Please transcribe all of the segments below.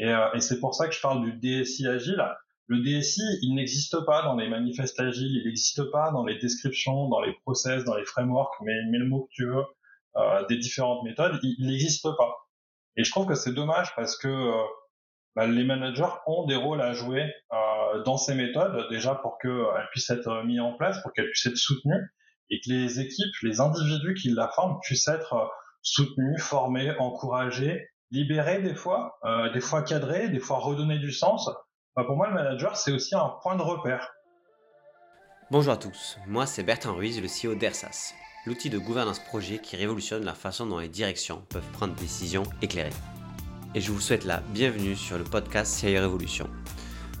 Et, euh, et c'est pour ça que je parle du DSI agile. Le DSI, il n'existe pas dans les manifestes agiles, il n'existe pas dans les descriptions, dans les process, dans les frameworks, mais mets le mot que tu veux, euh, des différentes méthodes, il n'existe pas. Et je trouve que c'est dommage parce que euh, bah, les managers ont des rôles à jouer euh, dans ces méthodes, déjà pour qu'elles puissent être mises en place, pour qu'elles puissent être soutenues, et que les équipes, les individus qui la forment puissent être euh, soutenus, formés, encouragés, libérés des fois, euh, des fois cadrés, des fois redonner du sens. Bah, pour moi, le manager, c'est aussi un point de repère. Bonjour à tous, moi c'est Bertrand Ruiz, le CEO d'ERSAS, l'outil de gouvernance projet qui révolutionne la façon dont les directions peuvent prendre des décisions éclairées. Et je vous souhaite la bienvenue sur le podcast CIO Révolution.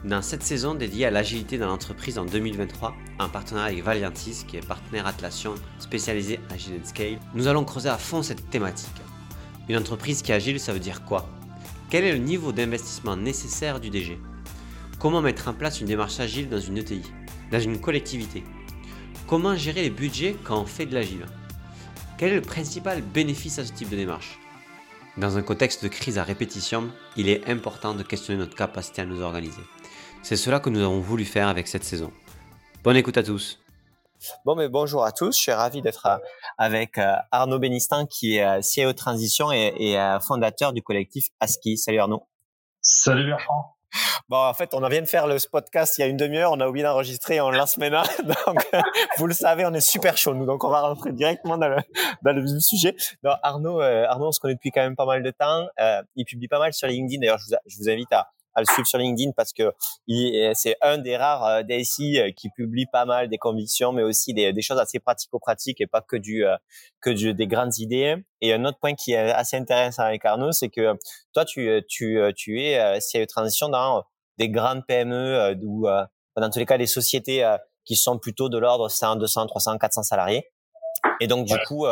Dans cette saison dédiée à l'agilité dans l'entreprise en 2023, en partenariat avec Valiantis, qui est partenaire Atlassian spécialisé Agile Scale, nous allons creuser à fond cette thématique. Une entreprise qui est agile, ça veut dire quoi? Quel est le niveau d'investissement nécessaire du DG Comment mettre en place une démarche agile dans une ETI, dans une collectivité? Comment gérer les budgets quand on fait de l'agile? Quel est le principal bénéfice à ce type de démarche? Dans un contexte de crise à répétition, il est important de questionner notre capacité à nous organiser. C'est cela que nous avons voulu faire avec cette saison. Bonne écoute à tous. Bon, mais bonjour à tous. Je suis ravi d'être avec euh, Arnaud Bénistin, qui est euh, CEO Transition et, fondateur du collectif ASCII. Salut Arnaud. Salut Bertrand. Bon, en fait, on vient de faire le podcast il y a une demi-heure, on a oublié d'enregistrer, on lance maintenant. Donc, vous le savez, on est super chaud, nous. Donc, on va rentrer directement dans le, dans le sujet. Donc, Arnaud, euh, Arnaud, on se connaît depuis quand même pas mal de temps. Euh, il publie pas mal sur LinkedIn. D'ailleurs, je vous, je vous invite à, à le suivre sur LinkedIn parce que c'est un des rares euh, DSI euh, qui publie pas mal des convictions, mais aussi des, des choses assez pratico-pratiques et pas que du euh, que du, des grandes idées. Et un autre point qui est assez intéressant avec Arnaud, c'est que toi, tu tu tu es CIO transition dans des grandes PME ou dans tous les cas des sociétés qui sont plutôt de l'ordre 100, 200, 300, 400 salariés. Et donc du coup,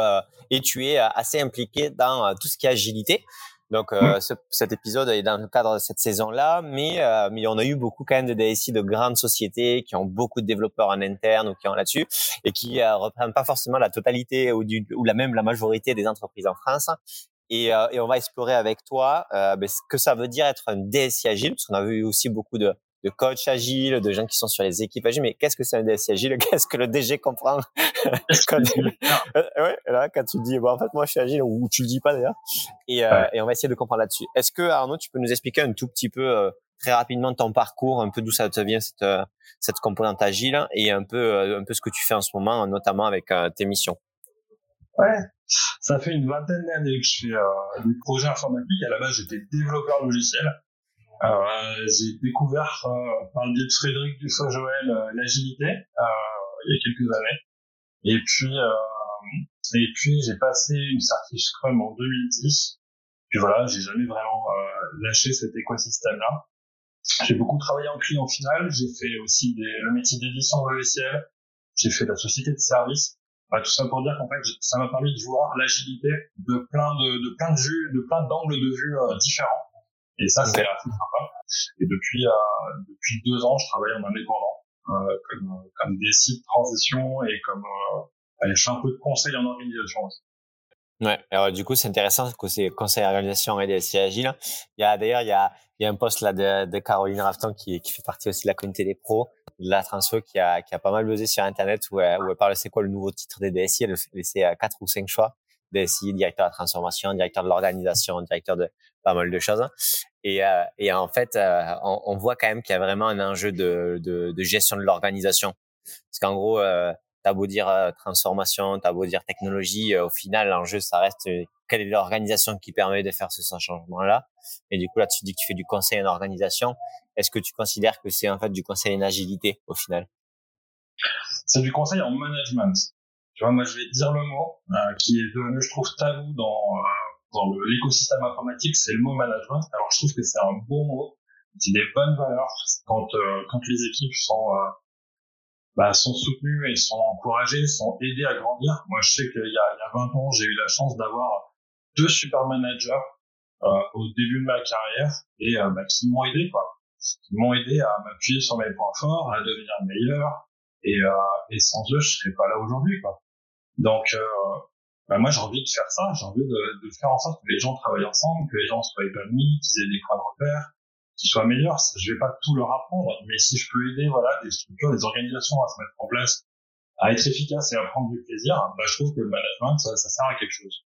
et tu es assez impliqué dans tout ce qui est agilité. Donc euh, ce, cet épisode est dans le cadre de cette saison-là, mais euh, mais on a eu beaucoup quand même de DSI de grandes sociétés qui ont beaucoup de développeurs en interne ou qui ont là-dessus et qui euh, reprennent pas forcément la totalité ou, du, ou la même la majorité des entreprises en France. Et, euh, et on va explorer avec toi euh, ben, ce que ça veut dire être un DSI agile, parce qu'on a vu aussi beaucoup de de coach agile, de gens qui sont sur les équipes agiles. Mais qu'est-ce que c'est un DSI agile? Qu'est-ce que le DG comprend? Quand, tu, euh, ouais, là, quand tu dis, bon, en fait, moi, je suis agile, ou tu le dis pas d'ailleurs. Et, euh, et on va essayer de comprendre là-dessus. Est-ce que Arnaud, tu peux nous expliquer un tout petit peu, euh, très rapidement, ton parcours, un peu d'où ça te vient cette cette composante agile et un peu un peu ce que tu fais en ce moment, notamment avec tes missions? Ouais, ça fait une vingtaine d'années que je fais euh, des projets informatiques. À la base, j'étais développeur logiciel. Euh, j'ai découvert euh, par le biais de Frédéric Dufaux-Joël euh, l'agilité il y a quelques années. Et puis, et puis j'ai passé une certif Scrum en 2010. Puis voilà, j'ai jamais vraiment lâché cet écosystème-là. J'ai beaucoup travaillé en client final. J'ai fait aussi des, le métier d'édition logicielle. J'ai fait la société de service. tout ça pour dire qu'en fait, ça m'a permis de voir l'agilité de plein de, de plein de vues, de plein d'angles de vue différents. Et ça, c'est assez sympa. Et depuis, euh, depuis deux ans, je travaille en indépendant, euh, comme, comme des sites de transition et comme, euh, je fais un peu de conseil en organisation aussi. Ouais, alors du coup, c'est intéressant que c'est conseil organisation et DSI agile. Il y a d'ailleurs, il y a, il y a un post là de, de Caroline Rafton qui, qui fait partie aussi de la communauté des pros, de la transfo qui a, qui a pas mal buzzé sur Internet où, elle, où elle parle c'est quoi le nouveau titre des DSI. Elle laissait quatre ou cinq choix. DSI, directeur de la transformation, directeur de l'organisation, directeur de pas mal de choses. Et, euh, et en fait, euh, on, on, voit quand même qu'il y a vraiment un enjeu de, de, de gestion de l'organisation. Parce qu'en gros, euh, t'as beau dire euh, transformation, t'as beau dire technologie, au final, l'enjeu, ça reste quelle est l'organisation qui permet de faire ce changement-là. Et du coup, là, tu dis que tu fais du conseil en organisation. Est-ce que tu considères que c'est en fait du conseil en agilité au final? C'est du conseil en management. Tu vois, moi, je vais dire le mot euh, qui est devenu, je trouve, tabou dans euh, dans l'écosystème informatique, c'est le mot management. Alors, je trouve que c'est un bon mot, c'est des bonnes valeurs quand euh, quand les équipes sont bah, sont soutenues et sont encouragées, sont aidées à grandir. Moi, je sais qu'il y y a 20 ans, j'ai eu la chance d'avoir deux super managers au début de ma carrière et bah, qui m'ont aidé, quoi. Qui m'ont aidé à m'appuyer sur mes points forts, à devenir meilleur. Et, et sans eux, je serais pas là aujourd'hui, quoi. Donc, euh, bah moi, j'ai envie de faire ça. J'ai envie de, de, faire en sorte que les gens travaillent ensemble, que les gens soient épanouis, qu'ils aient des points de repère, qui soient meilleurs. Je vais pas tout leur apprendre, mais si je peux aider, voilà, des structures, des organisations à se mettre en place, à être efficace et à prendre du plaisir, bah, je trouve que le management, ça, ça sert à quelque chose.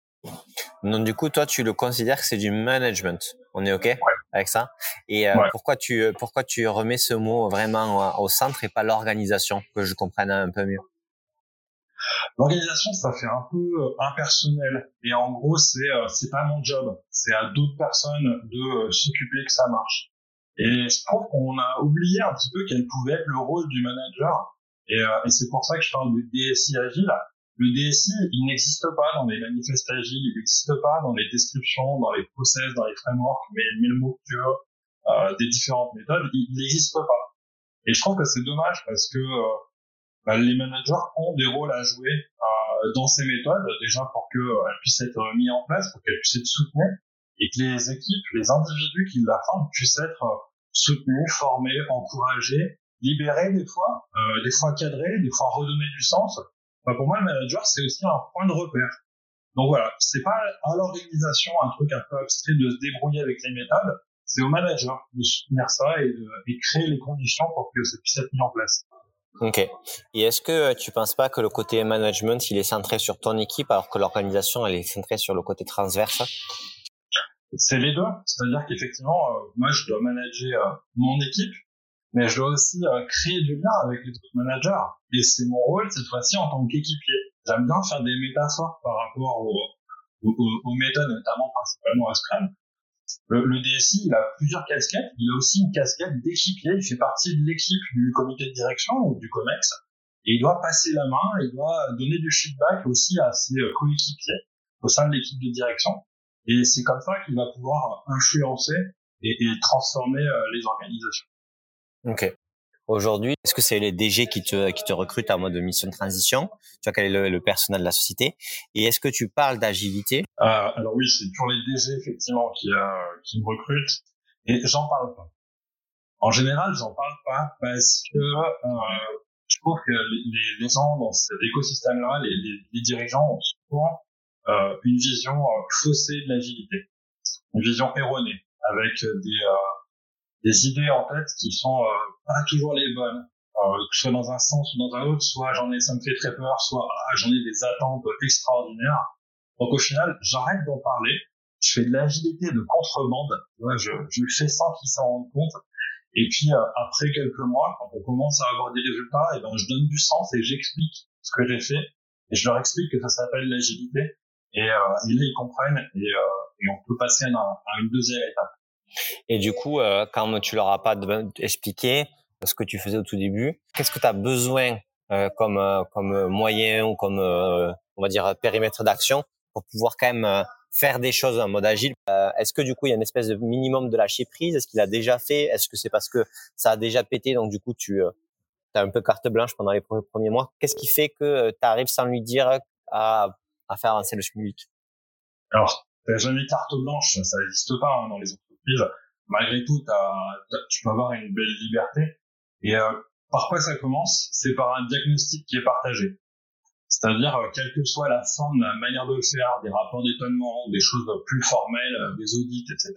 Donc du coup, toi, tu le considères que c'est du management. On est ok avec ça? Et euh, pourquoi tu pourquoi tu remets ce mot vraiment au centre et pas l'organisation? Que je comprenne un peu mieux L'organisation, ça fait un peu euh, impersonnel et en gros, c'est euh, c'est pas mon job. C'est à d'autres personnes de s'occuper que ça marche. Et je trouve qu'on a oublié un petit peu quel pouvait être le rôle du manager. Et, et c'est pour ça que je parle de DSI agile le DSI, il n'existe pas dans les manifestes agiles, il n'existe pas dans les descriptions, dans les process, dans les frameworks, mais, mais le mot que euh, des différentes méthodes, il n'existe pas. Et je trouve que c'est dommage parce que euh, bah, les managers ont des rôles à jouer euh, dans ces méthodes, déjà pour qu'elles euh, puissent être mises en place, pour qu'elles puissent être soutenues, et que les équipes, les individus qui la forment puissent être euh, soutenus, formés, encouragés, libérés des fois, euh, des fois cadrés, des fois redonnés du sens, pour moi, le manager, c'est aussi un point de repère. Donc voilà, c'est pas à l'organisation un truc un peu abstrait de se débrouiller avec les méthodes, c'est au manager de soutenir ça et de et créer les conditions pour que ça puisse être mis en place. Ok. Et est-ce que tu penses pas que le côté management, il est centré sur ton équipe alors que l'organisation, elle est centrée sur le côté transverse? C'est les deux. C'est-à-dire qu'effectivement, euh, moi, je dois manager euh, mon équipe, mais je dois aussi euh, créer du lien avec les autres managers. Et c'est mon rôle cette fois-ci en tant qu'équipier. J'aime bien faire des métaphores par rapport aux, aux, méthodes, notamment principalement à Scrum. Le, le, DSI, il a plusieurs casquettes. Il a aussi une casquette d'équipier. Il fait partie de l'équipe du comité de direction ou du COMEX. Et il doit passer la main, il doit donner du feedback aussi à ses euh, coéquipiers au sein de l'équipe de direction. Et c'est comme ça qu'il va pouvoir influencer et, et transformer euh, les organisations. Ok. Aujourd'hui, est-ce que c'est les DG qui te, qui te recrutent à mode de mission de transition? Tu vois quel est le, personnel de la société? Et est-ce que tu parles d'agilité? Euh, Alors oui, c'est toujours les DG effectivement qui, euh, qui me recrutent. Et j'en parle pas. En général, j'en parle pas parce que euh, je trouve que les, les, gens dans cet écosystème-là, les, les, dirigeants ont souvent euh, une vision euh, faussée de l'agilité, une vision erronée avec des des idées en tête qui sont euh, pas toujours les bonnes, euh, que ce soit dans un sens ou dans un autre, soit j'en ai, ça me fait très peur, soit ah, j'en ai des attentes extraordinaires. Donc au final, j'arrête d'en parler, je fais de l'agilité de contrebande, ouais, je, je fais sans qu'ils s'en rendent compte, et puis euh, après quelques mois, quand on commence à avoir des résultats, et eh ben je donne du sens et j'explique ce que j'ai fait, et je leur explique que ça s'appelle l'agilité, et, et, là ils comprennent, et, et on peut passer à une deuxième étape. Et du coup, euh, quand tu leur as pas expliqué ce que tu faisais au tout début, qu'est-ce que tu as besoin euh, comme euh, comme moyen ou comme on va dire périmètre d'action pour pouvoir quand même faire des choses en mode agile? Est-ce que du coup il y a une espèce de minimum de lâcher prise? Est-ce qu'il a déjà fait? Est-ce que c'est parce que ça a déjà pété donc du coup tu as un peu carte blanche pendant les premiers mois? Qu'est-ce qui fait que tu arrives sans lui dire à, faire avancer le SMUIC Alors, jamais carte blanche, ça n'existe pas hein, dans les malgré tout, tu peux avoir une belle liberté. Et euh, par quoi ça commence? C'est par un diagnostic qui est partagé. C'est-à-dire, euh, quelle que soit la forme, la manière de le faire, des rapports d'étonnement, des choses plus formelles, euh, des audits, etc.,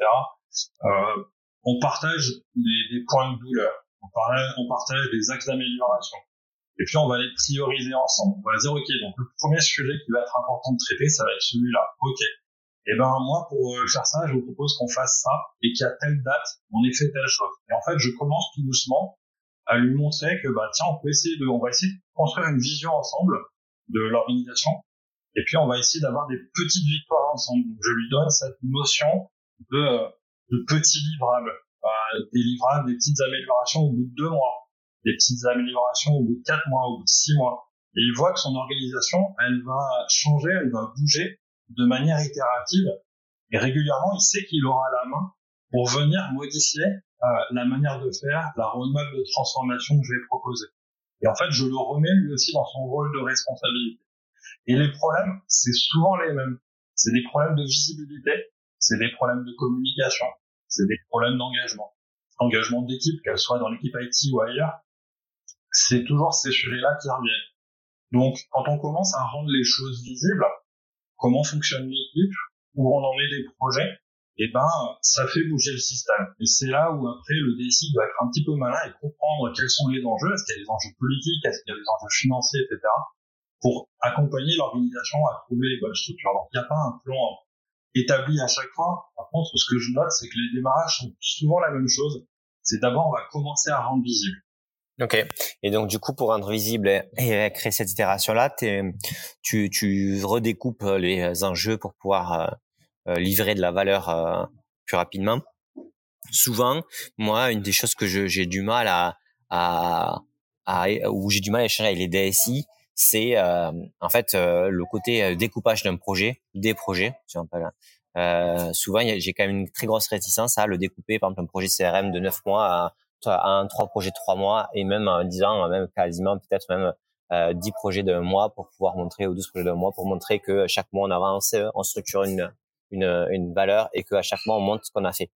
euh, on partage des, des, points de douleur, on partage, on partage des axes d'amélioration. Et puis, on va les prioriser ensemble. On va dire, OK, donc le premier sujet qui va être important de traiter, ça va être celui-là. OK, eh ben moi pour euh, faire ça, je vous propose qu'on fasse ça et qu'à telle date, on ait fait telle chose. Et en fait, je commence tout doucement à lui montrer que bah tiens, on peut essayer de, on va essayer de construire une vision ensemble de l'organisation. Et puis on va essayer d'avoir des petites victoires ensemble. Donc, je lui donne cette notion de, euh, de petits livrables, euh, des livrables, des petites améliorations au bout de deux mois, des petites améliorations au bout de quatre mois, au bout de six mois. Et il voit que son organisation, elle va changer, elle va bouger de manière itérative et régulièrement, il sait qu'il aura la main pour venir modifier euh, la manière de faire, la roadmap de transformation que je vais proposer. Et en fait, je le remets lui aussi dans son rôle de responsabilité. Et les problèmes, c'est souvent les mêmes. C'est des problèmes de visibilité, c'est des problèmes de communication, c'est des problèmes d'engagement. Engagement d'équipe, qu'elle soit dans l'équipe IT ou ailleurs, c'est toujours ces sujets-là qui reviennent. Donc, quand on commence à rendre les choses visibles, comment fonctionne l'équipe, où on en est des projets, et ben ça fait bouger le système. Et c'est là où après le DSI doit être un petit peu malin et comprendre quels sont les enjeux, est-ce qu'il y a des enjeux politiques, est-ce qu'il y a des enjeux financiers, etc. pour accompagner l'organisation à trouver les bonnes structures. Donc il n'y a pas un plan établi à chaque fois. Par contre, ce que je note, c'est que les démarrages sont souvent la même chose. C'est d'abord on va commencer à rendre visible. Ok. Et donc du coup, pour rendre visible et, créer cette itération-là, tu, tu redécoupes les enjeux pour pouvoir euh, euh, livrer de la valeur euh, plus rapidement. Souvent, moi, une des choses que j'ai du mal à, à, à où j'ai du mal à échanger avec les DSI, c'est euh, en fait le côté découpage d'un projet, des projets, si on euh, souvent, j'ai quand même une très grosse réticence à le découper, par exemple, un projet CRM de 9 mois à, un trois projets de 3 mois et même en 10 ans, même quasiment peut-être même euh, 10 projets d'un mois pour pouvoir montrer, ou 12 projets d'un mois pour montrer que chaque mois on avance, on structure une, une, une valeur et qu'à chaque mois on montre ce qu'on a fait.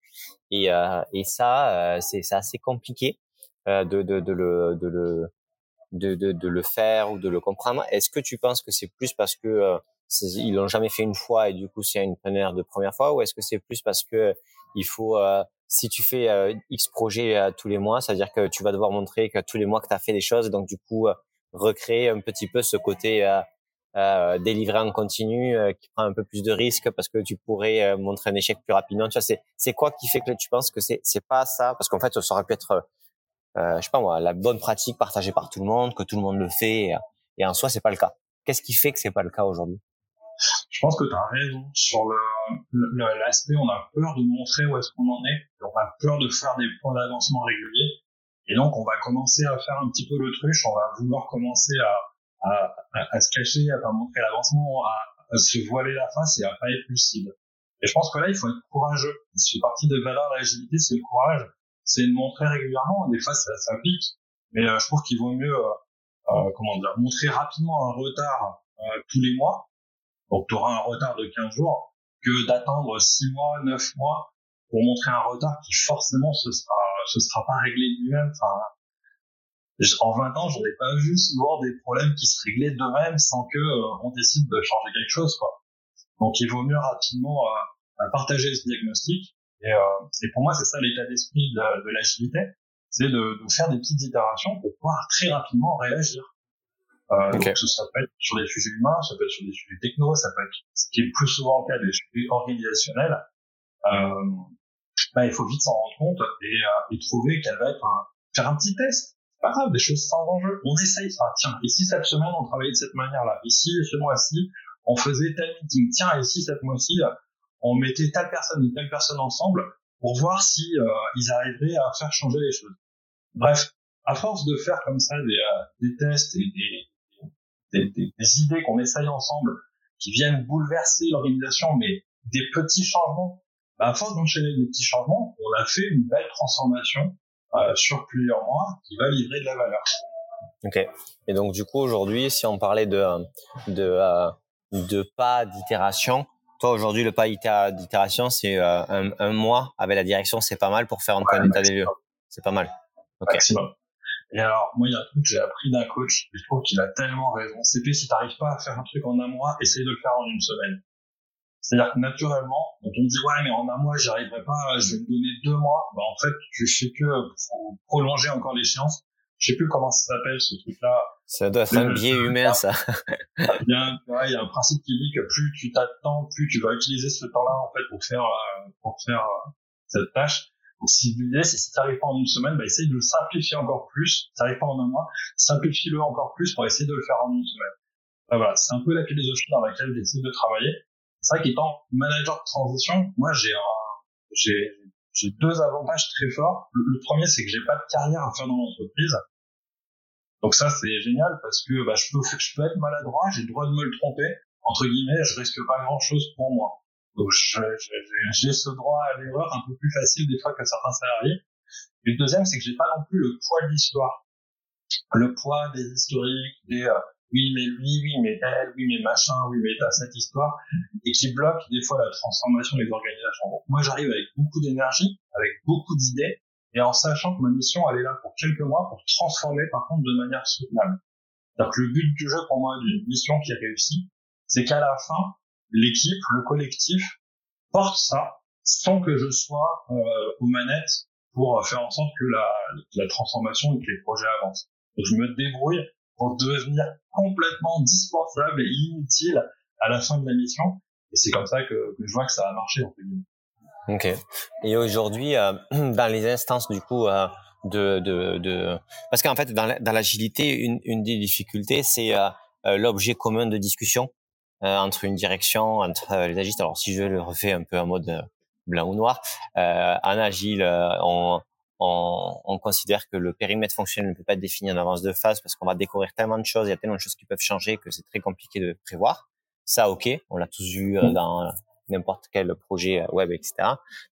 Et, euh, et ça, euh, c'est assez compliqué euh, de, de, de, le, de, le, de, de, de, le faire ou de le comprendre. Est-ce que tu penses que c'est plus parce que euh, ils l'ont jamais fait une fois et du coup c'est une première de première fois ou est-ce que c'est plus parce que il faut euh, si tu fais euh, X projets tous les mois, ça veut dire que tu vas devoir montrer que tous les mois que tu as fait des choses, donc du coup recréer un petit peu ce côté euh, délivrer en continu, euh, qui prend un peu plus de risques parce que tu pourrais euh, montrer un échec plus rapidement. Tu c'est c'est quoi qui fait que tu penses que c'est c'est pas ça? Parce qu'en fait, ça aurait pu être, euh, je sais pas moi, la bonne pratique partagée par tout le monde, que tout le monde le fait, et, en soi, c'est pas le cas. Qu'est-ce qui fait que c'est pas le cas aujourd'hui? Je pense que tu as raison sur le l'aspect. On a peur de montrer où est-ce qu'on en est. On a peur de faire des points d'avancement réguliers. Et donc, on va commencer à faire un petit peu l'autruche. On va vouloir commencer à à, à, se cacher, à pas montrer l'avancement, à, se voiler la face et à pas être lucide. Et je pense que là, il faut être courageux. C'est partie des valeurs de l'agilité, c'est le courage. C'est de montrer régulièrement. Des fois, ça, ça. Mais euh, je trouve qu'il vaut mieux, euh, euh, comment dire, montrer rapidement un retard euh, tous les mois. Donc, tu auras un retard de 15 jours que d'attendre 6 mois, 9 mois pour montrer un retard qui forcément ce sera, ce sera pas réglé lui-même. Enfin, en 20 ans, j'en ai pas vu souvent des problèmes qui se réglaient d'eux-mêmes sans que euh, on décide de changer quelque chose, quoi. Donc, il vaut mieux rapidement euh, partager ce diagnostic. Et, euh, et pour moi, c'est ça l'état d'esprit de, de l'agilité, c'est de, de, faire des petites itérations pour pouvoir très rapidement réagir. Euh, donc, ça peut être sur des sujets humains, ça peut être sur des sujets techno, ça peut être, ce qui est plus souvent le cas des sujets organisationnels. Euh, bah, il faut vite s'en rendre compte et, et trouver quel va être un, faire un petit test pas grave, des choses sans enjeu. On essaye ça. Tiens, et si cette semaine on travaillait de cette manière-là? Ici, ce mois-ci, on faisait tel meeting? Tiens, et si cette mois-ci, on mettait telle personne et telle personne ensemble pour voir si euh, ils arriveraient à faire changer les choses? Bref, à force de faire comme ça des, euh, des tests et des, des, des idées qu'on essaye ensemble qui viennent bouleverser l'organisation, mais des petits changements, bah, à force d'enchaîner des petits changements, on a fait une belle transformation euh, sur plusieurs mois qui va livrer de la valeur. Ok. Et donc du coup aujourd'hui, si on parlait de de euh, de pas d'itération, toi aujourd'hui le pas d'itération c'est euh, un, un, mois avec la direction, c'est pas mal pour faire un point d'état des lieux. C'est pas mal. Ok. Maximum. Et alors, moi, il y a un truc que j'ai appris d'un coach, et je trouve qu'il a tellement raison. C'est que si t'arrives pas à faire un truc en un mois, essaye de le faire en une semaine. C'est-à-dire que naturellement, quand on dit ouais mais en un mois j'y arriverai pas, je vais me donner deux mois, bah en fait tu fais que prolonger encore l'échéance. Je sais plus comment ça s'appelle ce truc-là. Ça doit être un biais humain ça. il, y a un, ouais, il y a un principe qui dit que plus tu t'attends, plus tu vas utiliser ce temps-là en fait pour faire euh, pour faire euh, cette tâche. Donc si l'idée c'est si t'arrives pas en une semaine, bah essaye de le simplifier encore plus. Si t'arrives pas en un mois, simplifie-le encore plus pour essayer de le faire en une semaine. Bah, voilà, c'est un peu la philosophie dans laquelle j'essaie de travailler c'est vrai qu'étant manager de transition, moi j'ai j'ai j'ai deux avantages très forts. Le, premier, c'est que j'ai pas de carrière à faire dans l'entreprise. Donc ça, c'est génial parce que bah, je peux je peux être maladroit, j'ai le droit de me le tromper. Entre guillemets, je risque pas grand chose pour moi. Donc j'ai ce droit à l'erreur un peu plus facile des fois que certains salariés. Et le deuxième, c'est que j'ai pas non plus le poids de l'histoire, le poids des historiques, des euh, oui mais lui, oui mais elle, oui mais machin, oui mais t'as cette histoire, et qui bloque des fois la transformation des organisations. Donc moi j'arrive avec beaucoup d'énergie, avec beaucoup d'idées, et en sachant que ma mission elle est là pour quelques mois pour transformer par contre de manière soutenable. Donc le but du jeu pour moi d'une mission qui réussit, c'est qu'à la fin l'équipe, le collectif porte ça sans que je sois aux manettes pour faire en sorte que la, la transformation et que les projets avancent. Donc je me débrouille pour devenir complètement dispensable et inutile à la fin de la mission. Et c'est comme ça que, que, je vois que ça a marché. Ok. Et aujourd'hui, euh, dans les instances du coup euh, de, de, de, parce qu'en fait dans, l'agilité, une, une des difficultés, c'est euh, euh l'objet commun de discussion euh, entre une direction, entre les agistes. Alors si je le refais un peu en mode blanc ou noir, en agile, on on, on, considère que le périmètre fonctionnel ne peut pas être défini en avance de phase parce qu'on va découvrir tellement de choses, il y a tellement de choses qui peuvent changer que c'est très compliqué de prévoir. Ça, ok, on l'a tous vu euh, dans n'importe quel projet web, etc.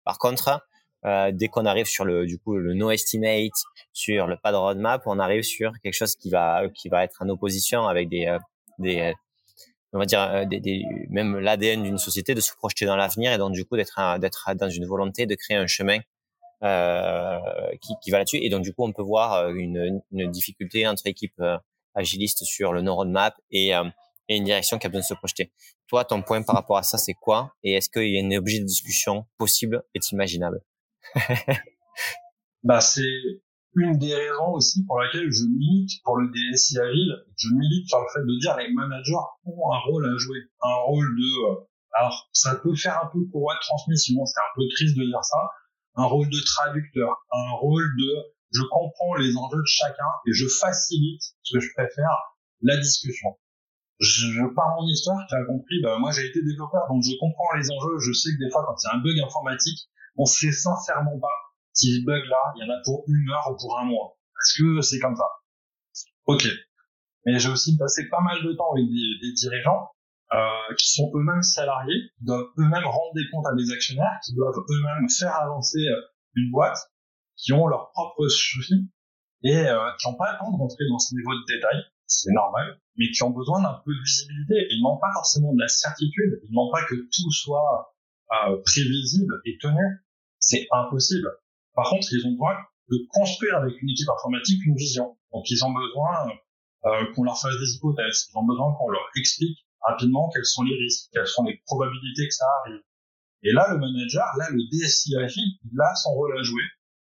Par contre, euh, dès qu'on arrive sur le du coup le no estimate, sur le pas de roadmap, on arrive sur quelque chose qui va qui va être en opposition avec des euh, des on va dire euh, des, des, même l'ADN d'une société de se projeter dans l'avenir et donc du coup d'être d'être dans une volonté de créer un chemin euh, qui, qui, va là-dessus. Et donc, du coup, on peut voir euh, une, une difficulté entre équipes euh, agilistes sur le no-roadmap et, et une direction qui a besoin de se projeter. Toi, ton point par rapport à ça, c'est quoi? Et est-ce qu'il y a un objet de discussion possible et imaginable? Bah, C'est une des raisons aussi pour laquelle je milite pour le DSI agile. Je milite sur le fait de dire les managers ont un rôle à jouer, un rôle de... Alors, ça peut faire un peu courroie de transmission, c'est un peu triste de dire ça, un rôle de traducteur, un rôle de je comprends les enjeux de chacun et je facilite ce que je préfère, la discussion. Je, pars mon histoire, tu as compris, bah, moi j'ai été développeur, donc je comprends les enjeux, je sais que des fois quand il y a un bug informatique, on sait sincèrement pas si ce bug là, il y en a pour une heure ou pour un mois. Est-ce que c'est comme ça? Ok. Mais j'ai aussi passé pas mal de temps avec des dirigeants euh, qui sont eux-mêmes salariés, qui doivent eux-mêmes rendre des comptes à des actionnaires, qui doivent eux-mêmes faire avancer euh, une boîte, qui ont leurs propres soucis et euh, qui n'ont pas le temps de rentrer dans ce niveau de détail, c'est normal, mais qui ont besoin d'un peu de visibilité. Ils n'ont pas forcément de la certitude, ils n'ont pas que tout soit euh, prévisible et tenu. C'est impossible. Par contre, ils ont besoin de construire avec une équipe informatique une vision. Donc, ils ont besoin euh, qu'on leur fasse des hypothèses, ils ont besoin qu'on leur explique rapidement quels sont les risques, quelles sont les probabilités que ça arrive. Et là, le manager, là, le DSI il a son rôle à jouer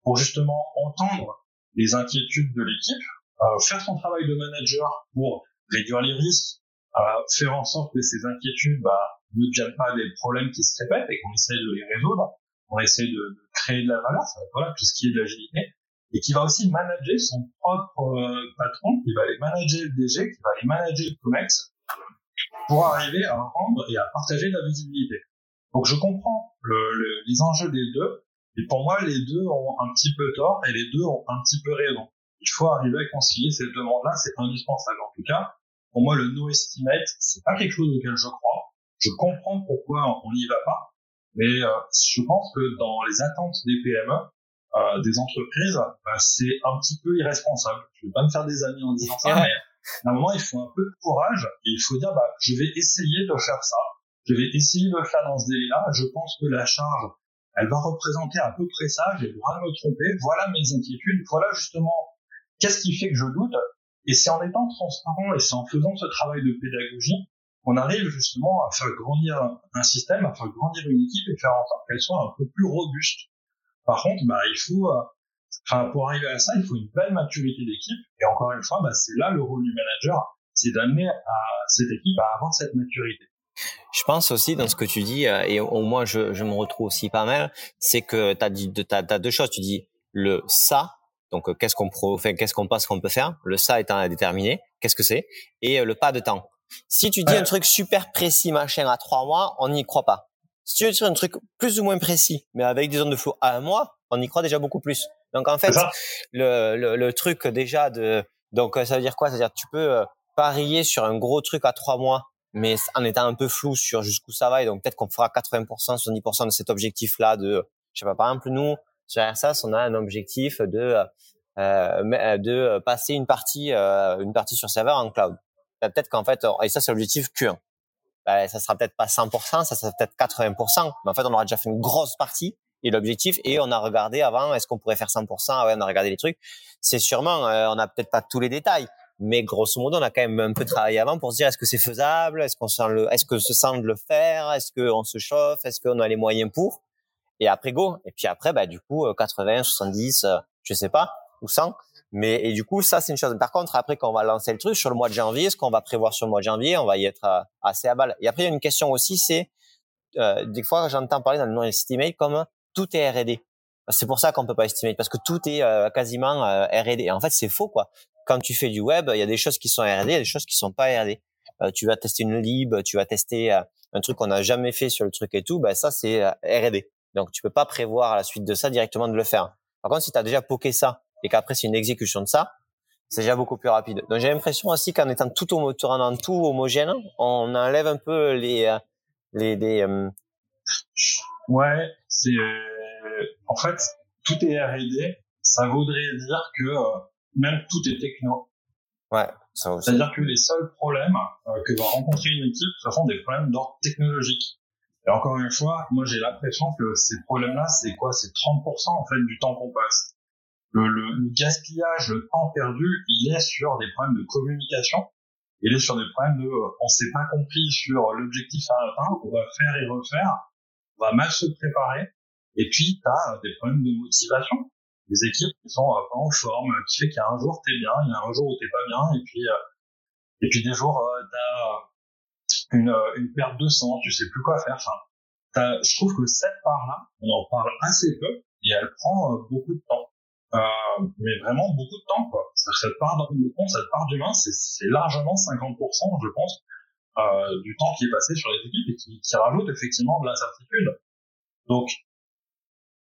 pour justement entendre les inquiétudes de l'équipe, euh, faire son travail de manager pour réduire les risques, euh, faire en sorte que ces inquiétudes bah, ne deviennent pas des problèmes qui se répètent et qu'on essaye de les résoudre, qu'on essaye de, de, créer de la valeur, ça voilà, tout ce qui est de l'agilité, et qui va aussi manager son propre euh, patron, qui va aller manager le DG, qui va aller manager le COMEX, pour arriver à rendre et à partager de la visibilité. Donc je comprends le, les enjeux des deux, et pour moi les deux ont un petit peu tort et les deux ont un petit peu raison. Il faut arriver à concilier ces deux mondes-là, c'est indispensable. En tout cas, pour moi le no estimate, c'est pas quelque chose auquel je crois. Je comprends pourquoi on n'y va pas, mais euh, je pense que dans les attentes des PME, euh, des entreprises, bah, c'est un petit peu irresponsable. Je vais pas me faire des amis en disant ça, mais à un moment, il faut un peu de courage et il faut dire, bah, je vais essayer de faire ça. Je vais essayer de le faire dans ce délai-là. Je pense que la charge, elle va représenter à peu près ça. J'ai le droit de me tromper. Voilà mes inquiétudes. Voilà justement qu'est-ce qui fait que je doute. Et c'est en étant transparent et c'est en faisant ce travail de pédagogie qu'on arrive justement à faire grandir un système, à faire grandir une équipe et faire en sorte qu'elle soit un peu plus robuste. Par contre, bah, il faut euh, Enfin, pour arriver à ça, il faut une belle maturité d'équipe. Et encore une fois, bah, c'est là le rôle du manager, c'est d'amener à cette équipe à avoir cette maturité. Je pense aussi dans ce que tu dis, euh, et au moins je, je me retrouve aussi pas mal, c'est que tu as, as, as deux choses. Tu dis le ça, donc euh, qu'est-ce qu'on enfin, qu'est-ce qu'on pense qu'on peut faire, le ça étant à déterminer, qu'est-ce que c'est, et le pas de temps. Si tu dis un truc super précis, machin, à trois mois, on n'y croit pas. Si tu veux dire un truc plus ou moins précis, mais avec des zones de flou à un mois, on y croit déjà beaucoup plus. Donc en fait, le, le, le, truc déjà de donc ça veut dire quoi? Ça veut dire que tu peux euh, parier sur un gros truc à trois mois, mais en étant un peu flou sur jusqu'où ça va. Et donc peut-être qu'on fera 80%, 70% de cet objectif-là de, je sais pas, par exemple nous sur RSAS, on a un objectif de euh, euh de passer une partie euh, une partie sur serveur en cloud. Bah, peut-être qu'en fait, et ça c'est l'objectif Q1. Bah, ça sera peut-être pas 100%, ça sera peut-être 80%, mais en fait on aura déjà fait une grosse partie et l'objectif. Et on a regardé avant, est-ce qu'on pourrait faire 100% ah ouais, on a regardé les trucs. C'est sûrement, euh, on n'a peut-être pas tous les détails, mais grosso modo, on a quand même un peu travaillé avant pour se dire est-ce que c'est faisable, est-ce qu'on sent le, est-ce que se sent de le faire, est-ce qu'on se chauffe, est-ce qu'on a les moyens pour? et après go. Et puis après, bah, du coup, 80, 70, je sais pas, ou 100. Mais et du coup, ça c'est une chose. Par contre, après quand on va lancer le truc sur le mois de janvier, ce qu'on va prévoir sur le mois de janvier, on va y être assez à balle. Et après, il y a une question aussi, c'est euh, des fois j'entends parler dans le non-estimate comme tout est R&D. C'est pour ça qu'on peut pas estimer parce que tout est euh, quasiment euh, R&D. En fait, c'est faux quoi. Quand tu fais du web, il y a des choses qui sont R&D, il y a des choses qui sont pas R&D. Euh, tu vas tester une lib, tu vas tester un truc qu'on n'a jamais fait sur le truc et tout, ben ça c'est R&D. Donc tu peux pas prévoir à la suite de ça directement de le faire. Par contre, si tu as déjà poké ça et qu'après c'est une exécution de ça, c'est déjà beaucoup plus rapide. Donc j'ai l'impression aussi qu'en étant tout en tout homogène, on enlève un peu les les, les Ouais, c'est en fait, tout est R&D, ça voudrait dire que euh, même tout est techno. Ouais, ça aussi. C'est-à-dire que les seuls problèmes euh, que va rencontrer une équipe, ce sont des problèmes d'ordre technologique. Et encore une fois, moi j'ai l'impression que ces problèmes-là, c'est quoi? C'est 30% en fait du temps qu'on passe. Le, le, gaspillage, le temps perdu, il est sur des problèmes de communication. Il est sur des problèmes de, euh, on s'est pas compris sur l'objectif à atteindre, on va faire et refaire, on va mal se préparer, et puis, tu as des problèmes de motivation. Des équipes qui sont euh, pas en forme, qui fait qu'il y a un jour t'es bien, il y a un jour où t'es pas bien, et puis euh, et puis des jours euh, t'as une, une perte de sang, tu sais plus quoi faire. Enfin, je trouve que cette part-là, on en parle assez peu, et elle prend beaucoup de temps. Euh, mais vraiment beaucoup de temps, quoi. Cette part d'organisation, cette part d'humain, c'est largement 50%, je pense, euh, du temps qui est passé sur les équipes et qui, rajoute effectivement de l'incertitude. Donc,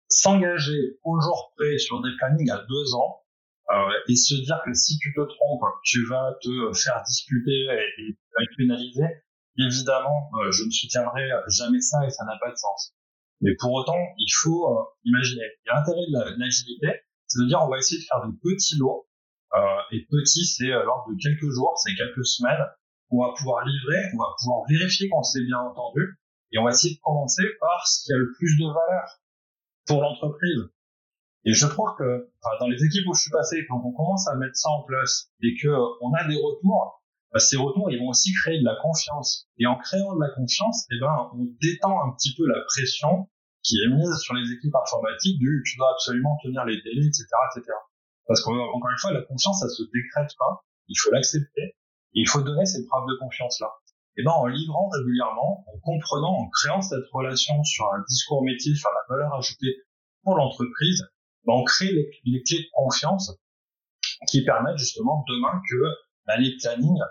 s'engager au jour près sur des plannings à deux ans euh, et se dire que si tu te trompes, tu vas te faire discuter et, être pénalisé, évidemment, euh, je ne soutiendrai jamais ça et ça n'a pas de sens. Mais pour autant, il faut euh, imaginer. Il y a l'intérêt de l'agilité, c'est de dire on va essayer de faire des petits lots. Euh, et petit, c'est l'ordre de quelques jours, c'est quelques semaines. On va pouvoir livrer, on va pouvoir vérifier qu'on s'est bien entendu, et on va essayer de commencer par ce qui a le plus de valeur pour l'entreprise. Et je trouve que dans les équipes où je suis passé, quand on commence à mettre ça en place et que on a des retours, bah, ces retours ils vont aussi créer de la confiance. Et en créant de la confiance, eh ben on détend un petit peu la pression qui est mise sur les équipes informatiques du tu dois absolument tenir les délais, etc., etc. Parce qu'encore une fois, la confiance, ça se décrète pas. Il faut l'accepter. Et il faut donner ces preuves de confiance là et ben en livrant régulièrement, en comprenant, en créant cette relation sur un discours métier, sur la valeur ajoutée pour l'entreprise, ben on crée les, clés de confiance qui permettent justement demain que ben, les plannings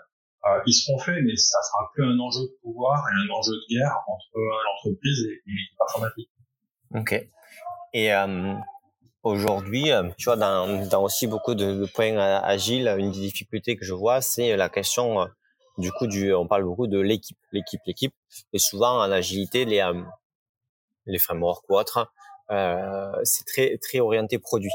euh, ils seront faits, mais ça sera plus un enjeu de pouvoir et un enjeu de guerre entre euh, l'entreprise et, l'équipe informatique. Ok. Et euh, aujourd'hui, euh, tu vois, dans, dans, aussi beaucoup de, de, points agiles, une des difficultés que je vois, c'est la question du coup, du, on parle beaucoup de l'équipe, l'équipe, l'équipe. Et souvent, en agilité, les, euh, les frameworks ou autres, euh, c'est très, très orienté produit.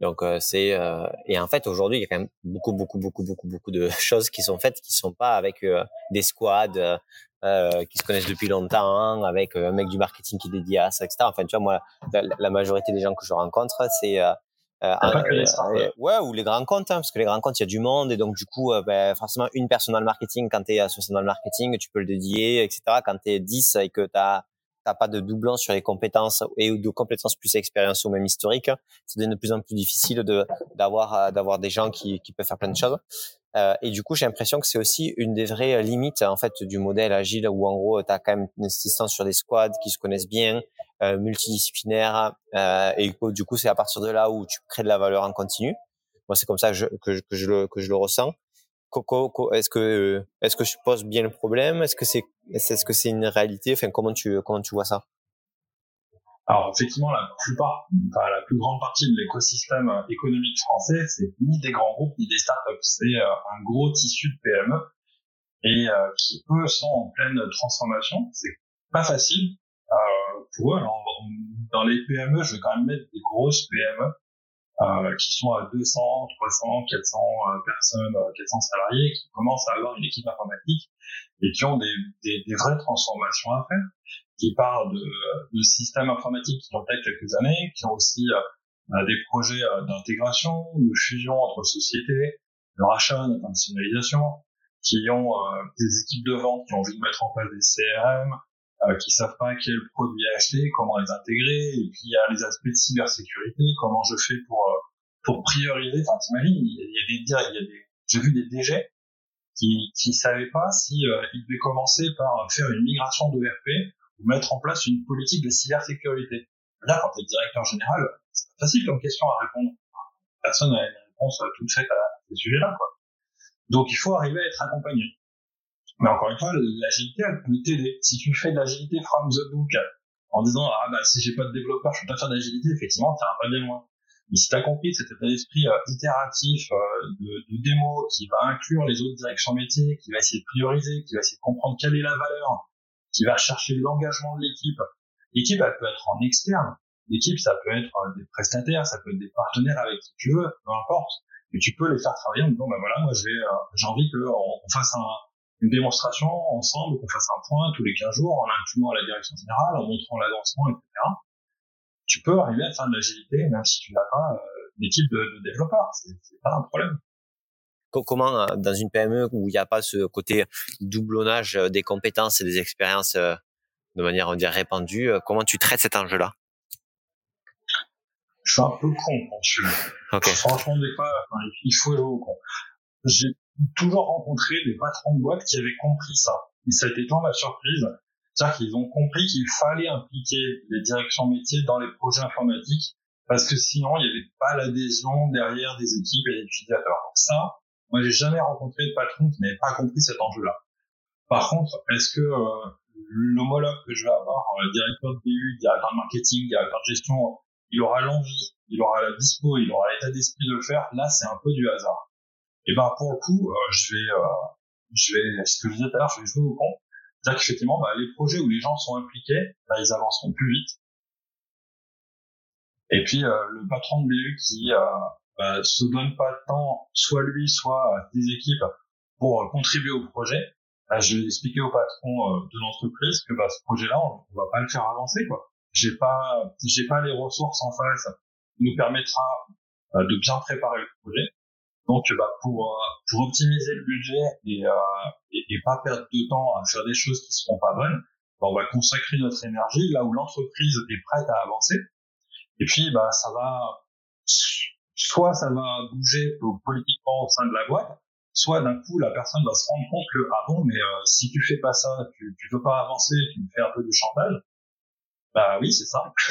Donc, euh, c'est euh, et en fait, aujourd'hui, il y a quand même beaucoup, beaucoup, beaucoup, beaucoup, beaucoup de choses qui sont faites qui sont pas avec des squads qui se connaissent depuis longtemps, avec un mec du marketing qui est dédié à ça, etc. Enfin, tu vois, moi, la, la majorité des gens que je rencontre, c'est euh, euh, ouais, ou les grands comptes, hein, parce que les grands comptes, il y a du monde, et donc du coup, euh, ben, forcément, une personne dans le marketing, quand tu es associé dans le marketing, tu peux le dédier, etc. Quand tu es 10 et que tu n'as pas de doublon sur les compétences et de compétences plus expérience ou même historique, c'est de plus en plus difficile de d'avoir d'avoir des gens qui, qui peuvent faire plein de choses. Euh, et du coup, j'ai l'impression que c'est aussi une des vraies limites en fait du modèle agile où en gros, tu as quand même une assistance sur des squads qui se connaissent bien, euh, multidisciplinaires, euh, et du coup, c'est à partir de là où tu crées de la valeur en continu. Moi, c'est comme ça que je, que, je le que je le ressens. Est-ce que est-ce que je pose bien le problème? Est-ce que c'est est-ce que c'est une réalité? Enfin, comment tu comment tu vois ça? Alors effectivement, la plupart, enfin la plus grande partie de l'écosystème euh, économique français, c'est ni des grands groupes ni des startups, c'est euh, un gros tissu de PME et euh, qui eux sont en pleine transformation. C'est pas facile euh, pour eux. Dans les PME, je vais quand même mettre des grosses PME euh, qui sont à 200, 300, 400 personnes, 400 salariés, qui commencent à avoir une équipe informatique et qui ont des, des, des vraies transformations à faire qui parlent de, de systèmes informatiques qui ont peut-être quelques années, qui ont aussi euh, des projets euh, d'intégration, de fusion entre sociétés, de rachat, d'internationalisation, qui ont euh, des équipes de vente qui ont envie de mettre en place des CRM, qui savent pas quel produit acheter, comment les intégrer, et puis il y a les aspects de cybersécurité, comment je fais pour pour prioriser. Enfin, t'imagines, il y a, des, il y a des, j'ai vu des DG qui qui savaient pas si euh, ils devaient commencer par faire une migration de RP mettre en place une politique de cybersécurité. Là, quand tu es directeur général, c'est facile comme question à répondre. Personne n'a une réponse toute faite à ces sujets-là, quoi. Donc, il faut arriver à être accompagné. Mais encore une fois, l'agilité, elle peut t'aider. Si tu fais de l'agilité from the book, en disant, ah bah, si j'ai pas de développeur, je peux pas faire d'agilité, effectivement, t'as pas bien loin. Mais si t'as compris cet état d'esprit euh, itératif, euh, de, de, démo, qui va inclure les autres directions métiers, qui va essayer de prioriser, qui va essayer de comprendre quelle est la valeur, qui va chercher l'engagement de l'équipe. L'équipe, elle peut être en externe. L'équipe, ça peut être euh, des prestataires, ça peut être des partenaires avec qui tu veux, peu importe. Mais tu peux les faire travailler en disant, bah voilà, moi, j'ai envie qu'on fasse un, une démonstration ensemble, qu'on fasse un point tous les 15 jours en incluant la direction générale, en montrant l'avancement, etc. Tu peux arriver à faire de l'agilité même si tu n'as pas euh, d'équipe de, de développeurs. C'est pas un problème. Comment, euh, dans une PME où il n'y a pas ce côté doublonnage euh, des compétences et des expériences de manière, on dirait, répandue, comment tu traites cet enjeu-là? Je suis un peu con quand je. Okay. Franchement, des fois, il faut jouer au con. J'ai toujours rencontré des patrons de boîte qui avaient compris ça. Et ça a été tant la surprise. C'est-à-dire qu'ils ont compris qu'il fallait impliquer les directions métiers dans les projets informatiques parce que sinon, il n'y avait pas l'adhésion derrière des équipes et des utilisateurs. Donc ça, moi, j'ai jamais rencontré de patron qui n'avait pas compris cet enjeu-là. Par contre, est-ce que euh, l'homologue que je vais avoir, euh, directeur de BU, directeur de marketing, directeur de gestion, il aura l'envie, il aura la dispo, il aura l'état d'esprit de le faire, là, c'est un peu du hasard. Et ben pour le coup, euh, je vais, euh, je vais, ce que je disais tout à l'heure, je vais jouer au con. C'est-à-dire qu'effectivement, bah, les projets où les gens sont impliqués, bah, ils avanceront plus vite. Et puis euh, le patron de BU qui bah, se donne pas de temps, soit lui, soit des équipes, pour contribuer au projet, bah, je vais expliquer au patron de l'entreprise que bah, ce projet-là, on, va pas le faire avancer. quoi. J'ai pas, j'ai pas les ressources en face qui nous permettra de bien préparer le projet. Donc, bah, pour euh, pour optimiser le budget et, euh, et, pas perdre de temps à faire des choses qui seront pas bonnes, bah, on va consacrer notre énergie là où l'entreprise est prête à avancer. Et puis, bah, ça va soit ça va bouger politiquement au sein de la boîte, soit d'un coup la personne va se rendre compte que ah bon, mais euh, si tu fais pas ça, tu tu veux pas avancer, tu me fais un peu de chantage. Bah oui, c'est ça.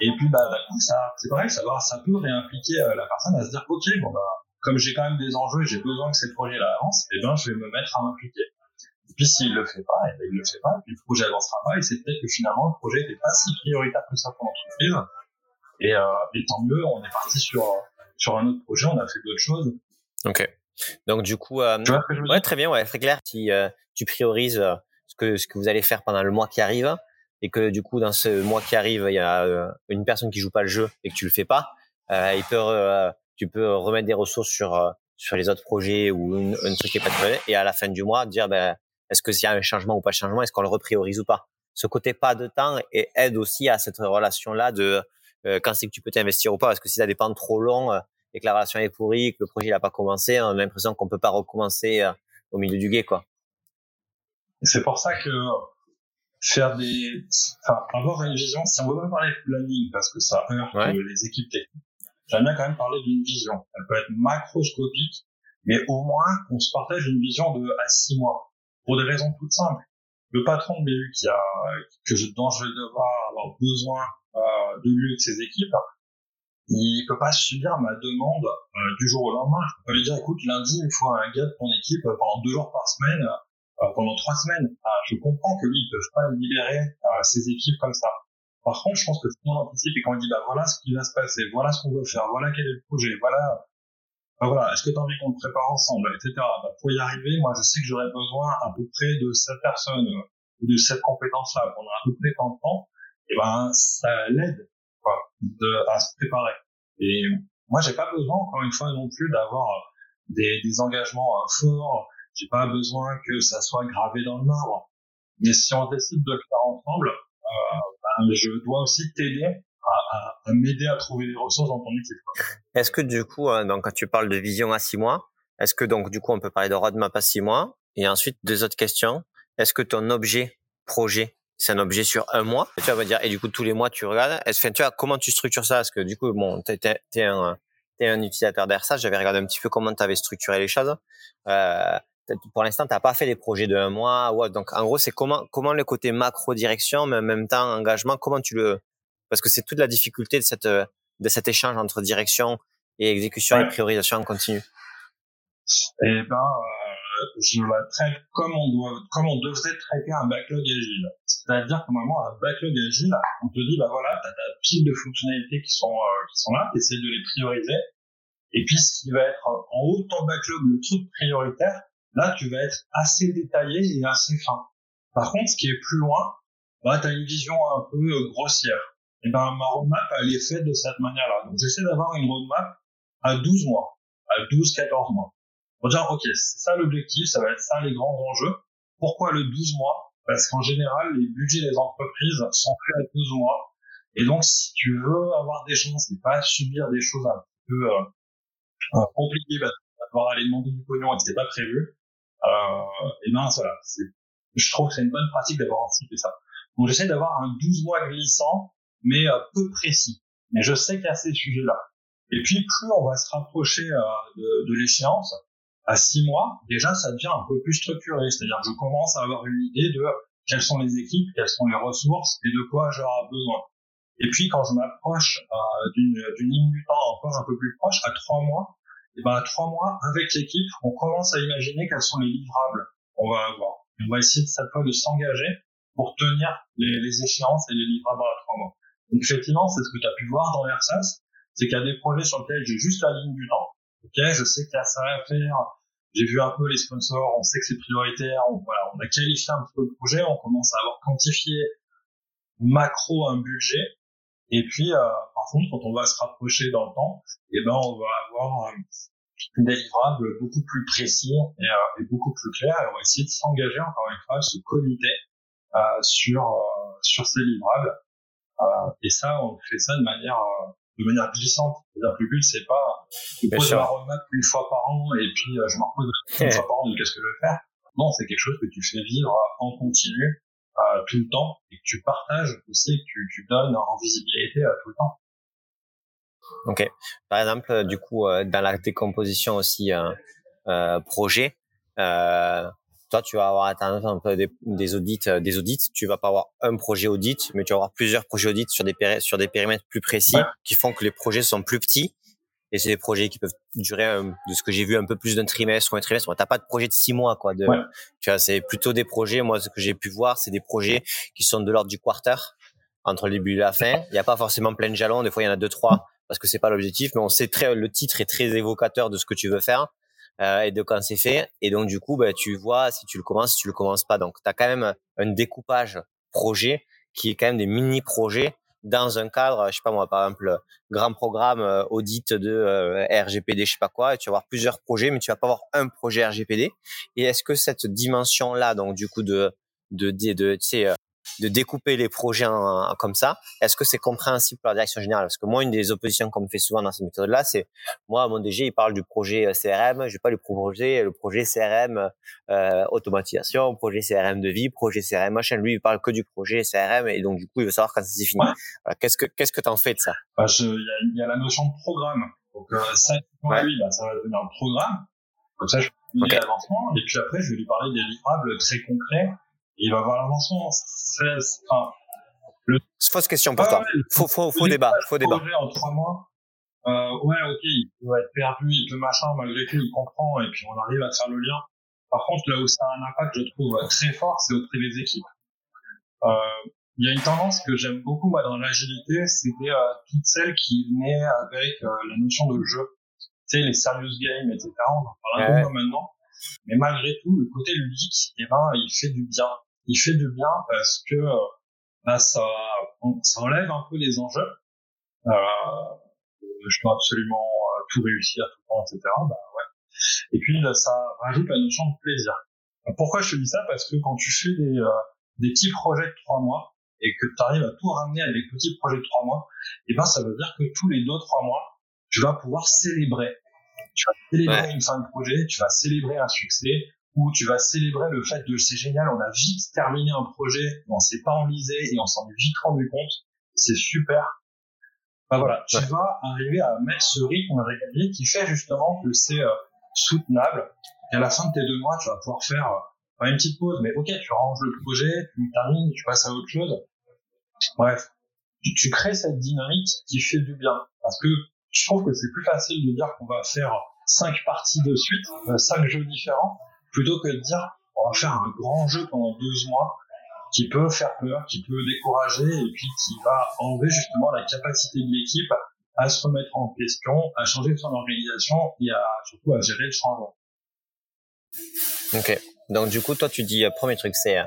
et puis bah d'un coup ça, c'est pareil, ça va, ça peut réimpliquer la personne à se dire ok, bon bah comme j'ai quand même des enjeux et j'ai besoin que ces projets-là avancent, eh ben, je vais me mettre à m'impliquer. Et puis, s'il le fait pas, eh ben, il le fait pas, puis le projet avancera pas, et c'est peut-être que finalement, le projet n'était pas si prioritaire que ça pour l'entreprise. Et, euh, et tant mieux, on est parti sur, sur un autre projet, on a fait d'autres choses. Ok. Donc, du coup, euh, ouais, très bien, ouais, très clair. Si euh, tu priorises euh, ce que, ce que vous allez faire pendant le mois qui arrive, et que du coup, dans ce mois qui arrive, il y a euh, une personne qui joue pas le jeu et que tu le fais pas, il peut tu peux remettre des ressources sur euh, sur les autres projets ou une, un truc qui est pas très et à la fin du mois dire ben est-ce que s'il y a un changement ou pas de changement est-ce qu'on le repriorise ou pas? Ce côté pas de temps et aide aussi à cette relation là de quand c'est que tu peux t'investir ou pas parce que si ça dépend trop long euh, et que la relation est pourrie que le projet n'a pas commencé on a l'impression qu'on peut pas recommencer au milieu du guet quoi c'est pour ça que faire des enfin avoir une vision si on veut pas parler de planning parce que ça heurte les équipes techniques j'aime bien quand même parler d'une vision. Elle peut être macroscopique, mais au moins qu'on se partage une vision de à six mois, pour des raisons toutes simples. Le patron de BU qui a, que je, dont je vais avoir besoin euh, de lui et de ses équipes, il peut pas subir ma demande euh, du jour au lendemain. Je peux lui dire, écoute, lundi, il faut un gars de ton équipe pendant deux jours par semaine, euh, pendant trois semaines. Ah, je comprends que lui, ils peuvent pas libérer euh, ses équipes comme ça. Par contre, je pense que si on anticipe et qu'on dit, bah voilà ce qui va se passer, voilà ce qu'on veut faire, voilà quel est le projet, voilà, bah voilà, est-ce que tu as envie qu'on le prépare ensemble, etc. Bah, pour y arriver, moi, je sais que j'aurais besoin à peu près de cette personne ou de cette compétence-là pendant à peu près tant de temps. Et ben, ça l'aide, quoi, à se préparer. Et moi, j'ai pas besoin, encore une fois, non plus d'avoir des, des engagements euh, forts. J'ai pas besoin que ça soit gravé dans le marbre. Mais si on décide de le faire ensemble, euh, ben, je dois aussi t'aider à, à, m'aider à trouver des ressources dans ton équipe. Est-ce que du coup, hein, donc quand tu parles de vision à six mois, est-ce que donc du coup on peut parler de roadmap à six mois? Et ensuite deux autres questions. Est-ce que ton objet projet c'est un objet sur un mois? Tu vas dire, et du coup, tous les mois, tu regardes. Est-ce que tu vois, comment tu structures ça? Parce que du coup, bon, t'es, t'es, un, t'es un utilisateur d'AirSAS. J'avais regardé un petit peu comment tu avais structuré les choses. Euh, pour l'instant, tu n'as pas fait les projets de un mois. Ouais, donc, en gros, c'est comment, comment le côté macro direction, mais en même temps, engagement, comment tu le, parce que c'est toute la difficulté de cette, de cet échange entre direction et exécution et priorisation en continu. Eh ben, je la traite comme on doit, comme on devrait traiter un backlog agile. C'est-à-dire que normalement, un backlog agile, on te dit, bah voilà, t'as ta pile de fonctionnalités qui sont, euh, qui sont là, t'essayes de les prioriser. Et puis, ce qui va être en haut de ton backlog, le truc prioritaire, là, tu vas être assez détaillé et assez fin. Par contre, ce qui est plus loin, bah, t'as une vision un peu euh, grossière. Et ben, ma roadmap, elle est faite de cette manière-là. Donc, j'essaie d'avoir une roadmap à 12 mois, à 12, 14 mois. On dire, ok, c'est ça l'objectif, ça va être ça les grands enjeux. Pourquoi le 12 mois? Parce qu'en général, les budgets des entreprises sont faits à 12 mois. Et donc, si tu veux avoir des chances et pas subir des choses un peu euh, euh compliquées, bah, devoir aller demander du pognon et que c'est pas prévu, euh, et ben voilà, je trouve que c'est une bonne pratique d'avoir anticipé ça. Donc j'essaie d'avoir un 12 mois glissant, mais euh, peu précis. Mais je sais qu'il y a ces sujets-là. Et puis plus on va se rapprocher euh, de, de l'échéance, à six mois, déjà, ça devient un peu plus structuré. C'est-à-dire que je commence à avoir une idée de quelles sont les équipes, quelles sont les ressources et de quoi j'aurai besoin. Et puis, quand je m'approche euh, d'une ligne du temps encore un peu plus proche, à trois mois, et ben à trois mois, avec l'équipe, on commence à imaginer quels sont les livrables qu'on va avoir. On va essayer cette fois de s'engager pour tenir les, les, échéances et les livrables à trois mois. Donc effectivement, c'est ce que tu as pu voir dans l'ERSAS, c'est qu'il y a des projets sur lesquels j'ai juste la ligne du temps. Ok, je sais qu'il y a ça à faire, j'ai vu un peu les sponsors, on sait que c'est prioritaire, on, voilà, on a qualifié un petit peu le projet, on commence à avoir quantifié macro un budget, et puis euh, par contre quand on va se rapprocher dans le temps, eh ben on va avoir euh, des livrables beaucoup plus précis et, euh, et, beaucoup plus clairs, et on va essayer de s'engager encore une fois, ce comité euh, sur euh, sur ces livrables, et ça on fait ça de manière de manière glissante. C'est-à-dire que le but, c'est pas de poser la roadmap une fois par an et puis euh, je me repose une fois par an de qu'est-ce que je vais faire? Non, c'est quelque chose que tu fais vivre en continu euh, tout le temps et que tu partages aussi, que tu, tu donnes en visibilité euh, tout le temps. Ok. Par exemple, du coup, dans la décomposition aussi projet, toi, tu vas avoir un peu des, des, audits, euh, des audits. Tu vas pas avoir un projet audit, mais tu vas avoir plusieurs projets audits sur des sur des périmètres plus précis, qui font que les projets sont plus petits. Et c'est des projets qui peuvent durer, euh, de ce que j'ai vu, un peu plus d'un trimestre ou un trimestre. T'as pas de projet de six mois, quoi. De, Tu vois, c'est plutôt des projets. Moi, ce que j'ai pu voir, c'est des projets qui sont de l'ordre du quarter, entre le début et la fin. Il n'y a pas forcément plein de jalons. Des fois, il y en a deux, trois, parce que c'est pas l'objectif. Mais on sait très, le titre est très évocateur de ce que tu veux faire. Euh, et de quand c'est fait. Et donc du coup, bah, tu vois si tu le commences, si tu le commences pas. Donc tu as quand même un découpage projet qui est quand même des mini projets dans un cadre, je sais pas moi, par exemple, grand programme euh, audit de euh, RGPD, je sais pas quoi, et tu vas avoir plusieurs projets, mais tu vas pas avoir un projet RGPD. Et est-ce que cette dimension-là, donc du coup de de de, de tu sais, de découper les projets en, comme ça, est-ce que c'est compréhensible par la direction générale? Parce que moi, une des oppositions qu'on me fait souvent dans cette méthode-là, c'est moi, mon DG, il parle du projet euh, CRM, je vais pas le projet, le projet CRM euh, automatisation, projet CRM de vie, projet CRM machin. Lui, il parle que du projet CRM et donc du coup, il veut savoir quand c'est fini. qu'est-ce que qu'est-ce que t'en fais de ça? Bah, Il y, a, la notion de programme. Donc euh, ça, lui, bah, ça va devenir un programme. Comme ça, je peux okay. l'avancement et puis après, je vais lui parler des livrables très concrets il va avoir l'avancement. Enfin, le... Fausse question pour toi. Faux, faux, faux débat. Faux débat. en trois mois. Euh, ouais, ok, il peut être perdu, il peut machin, malgré tout, il comprend, et puis on arrive à faire le lien. Par contre, là où ça a un impact, je trouve, très fort, c'est auprès des équipes. Euh, il y a une tendance que j'aime beaucoup, moi, dans l'agilité, c'était euh, toutes celles qui venaient avec euh, la notion de jeu. Tu sais, les serious games, etc. On en parle un peu maintenant. Mais malgré tout, le côté ludique, eh ben, il fait du bien il fait du bien parce que bah, ça, ça enlève un peu les enjeux. Euh, je dois absolument euh, tout réussir tout le temps, etc. Bah ouais. Et puis ça rajoute la notion de plaisir. Pourquoi je te dis ça? Parce que quand tu fais des, euh, des petits projets de trois mois et que tu arrives à tout ramener avec des petits projets de trois mois, et eh ben ça veut dire que tous les deux trois mois, tu vas pouvoir célébrer. Tu vas célébrer une fin de projet, tu vas célébrer un succès, où tu vas célébrer le fait de c'est génial, on a vite terminé un projet, on s'est pas enlisé et on s'en est vite rendu compte, c'est super. Bah voilà, tu vas arriver à mettre ce rythme régulier qui fait justement que c'est euh, soutenable. Et à la fin de tes deux mois, tu vas pouvoir faire euh, une petite pause, mais ok, tu ranges le projet, tu termines, tu passes à autre chose. Bref, tu, tu crées cette dynamique qui fait du bien. Parce que je trouve que c'est plus facile de dire qu'on va faire cinq parties de suite, euh, cinq jeux différents, plutôt que de dire on va faire un grand jeu pendant 12 mois qui peut faire peur, qui peut décourager et puis qui va enlever justement la capacité de l'équipe à se remettre en question, à changer son organisation et à surtout à gérer le changement. Ok. Donc du coup, toi, tu dis euh, premier truc, c'est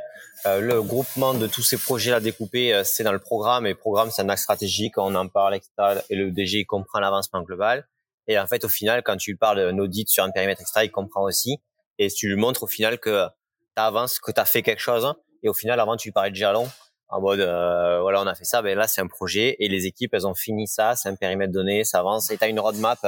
euh, le groupement de tous ces projets à découper, euh, c'est dans le programme et le programme, c'est un axe stratégique, on en parle. Et le DG comprend l'avancement global. Et en fait, au final, quand tu parles d'un audit sur un périmètre extra, il comprend aussi. Et tu lui montres au final que tu avances, que tu as fait quelque chose. Et au final, avant, tu parlais de jalon en mode, euh, voilà, on a fait ça. Ben là, c'est un projet et les équipes, elles ont fini ça. C'est un périmètre donné, ça avance. Et tu as une roadmap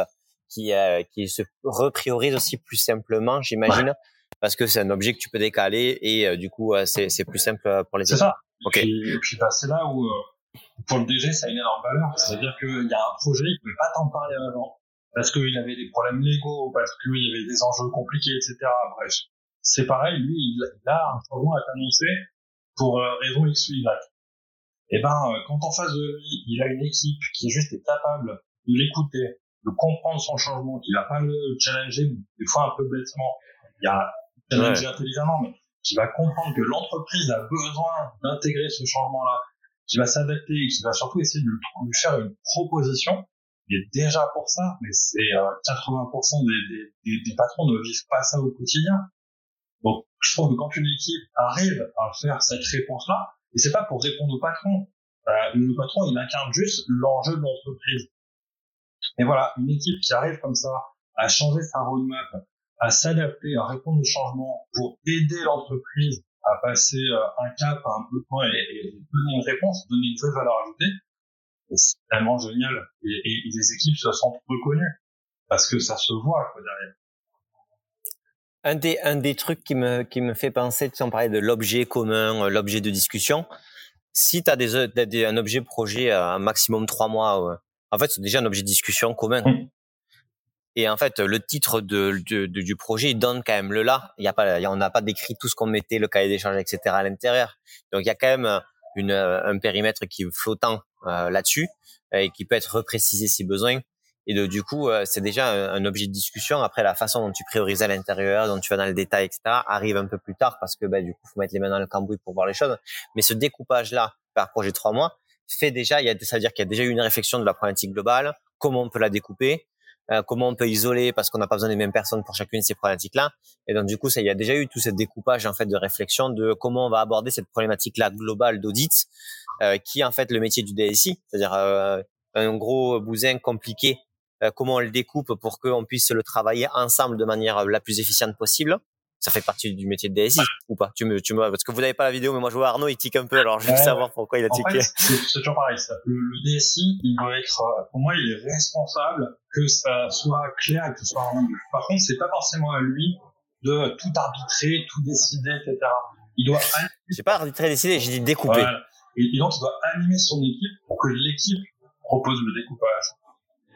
qui, euh, qui se repriorise aussi plus simplement, j'imagine. Parce que c'est un objet que tu peux décaler et euh, du coup, c'est, c'est plus simple pour les C'est ça. Ok. Et puis, bah, c'est là où, pour le DG, ça a une énorme valeur. C'est-à-dire qu'il y a un projet, il ne pouvait pas t'en parler avant parce qu'il avait des problèmes légaux, parce qu'il y avait des enjeux compliqués, etc. Bref, c'est pareil, lui, il, a un changement à t'annoncer pour euh, raison X ou Y. Et eh ben, euh, quand en face de lui, il a une équipe qui est juste capable de l'écouter, de comprendre son changement, qui va pas le challenger, des fois un peu bêtement, il y a challenger intelligemment, mais qui va comprendre que l'entreprise a besoin d'intégrer ce changement-là, qui va s'adapter et qui va surtout essayer de lui faire une proposition, est déjà pour ça, mais c'est 80% euh, des, des, des, patrons ne vivent pas ça au quotidien. Donc, je trouve que quand une équipe arrive à faire cette réponse-là, et c'est pas pour répondre au patron, euh, le patron il incarne juste l'enjeu de l'entreprise. Et voilà, une équipe qui arrive comme ça à changer sa roadmap, à s'adapter, à répondre aux changements pour aider l'entreprise à passer euh, un cap un peu de point et, et donner une réponse, donner une vraie valeur ajoutée, c'est tellement génial. Et, et, les équipes se sentent reconnues parce que ça se voit quoi, derrière. Un des, un des trucs qui me, qui me fait penser, tu en parlais de l'objet commun, euh, l'objet de discussion. Si tu as des, des, un objet projet à un maximum trois mois, en fait, c'est déjà un objet de discussion commun. Mmh. Et en fait, le titre de, de, du projet, il donne quand même le là. Il y a pas, on n'a pas décrit tout ce qu'on mettait, le cahier d'échange, etc. à l'intérieur. Donc, il y a quand même une, un périmètre qui est flottant euh, là-dessus euh, et qui peut être reprécisé si besoin. Et de, du coup, euh, c'est déjà un, objet de discussion. Après, la façon dont tu priorises à l'intérieur, dont tu vas dans le détail, etc., arrive un peu plus tard parce que bah, du coup, faut mettre les mains dans le cambouis pour voir les choses. Mais ce découpage-là par projet trois mois fait déjà, il y a, ça veut dire qu'il y a déjà eu une réflexion de la problématique globale, comment on peut la découper, euh, comment on peut isoler parce qu'on n'a pas besoin des mêmes personnes pour chacune de ces problématiques-là? Et donc du coup, ça, il y a déjà eu tout ce découpage en fait de réflexion de comment on va aborder cette problématique-là globale d'audit, euh, qui est en fait le métier du DSI, c'est-à-dire euh, un gros bousin compliqué. Euh, comment on le découpe pour qu'on puisse le travailler ensemble de manière la plus efficiente possible ça fait partie du métier de DSI ou pas? Tu me, tu me, parce que vous n'avez pas la vidéo, mais moi je vois Arnaud, il tique un peu, alors je veux savoir pourquoi il a tiqué. c'est toujours pareil. Ça. Le, le, DSI, il doit être, euh, pour moi, il est responsable que ça soit clair et que ce soit rendu. Par contre, c'est pas forcément à lui de tout arbitrer, tout décider, etc. Il doit. J'ai pas arbitré, décider, j'ai dit découper. Et, donc, il doit animer son équipe pour que l'équipe propose le découpage.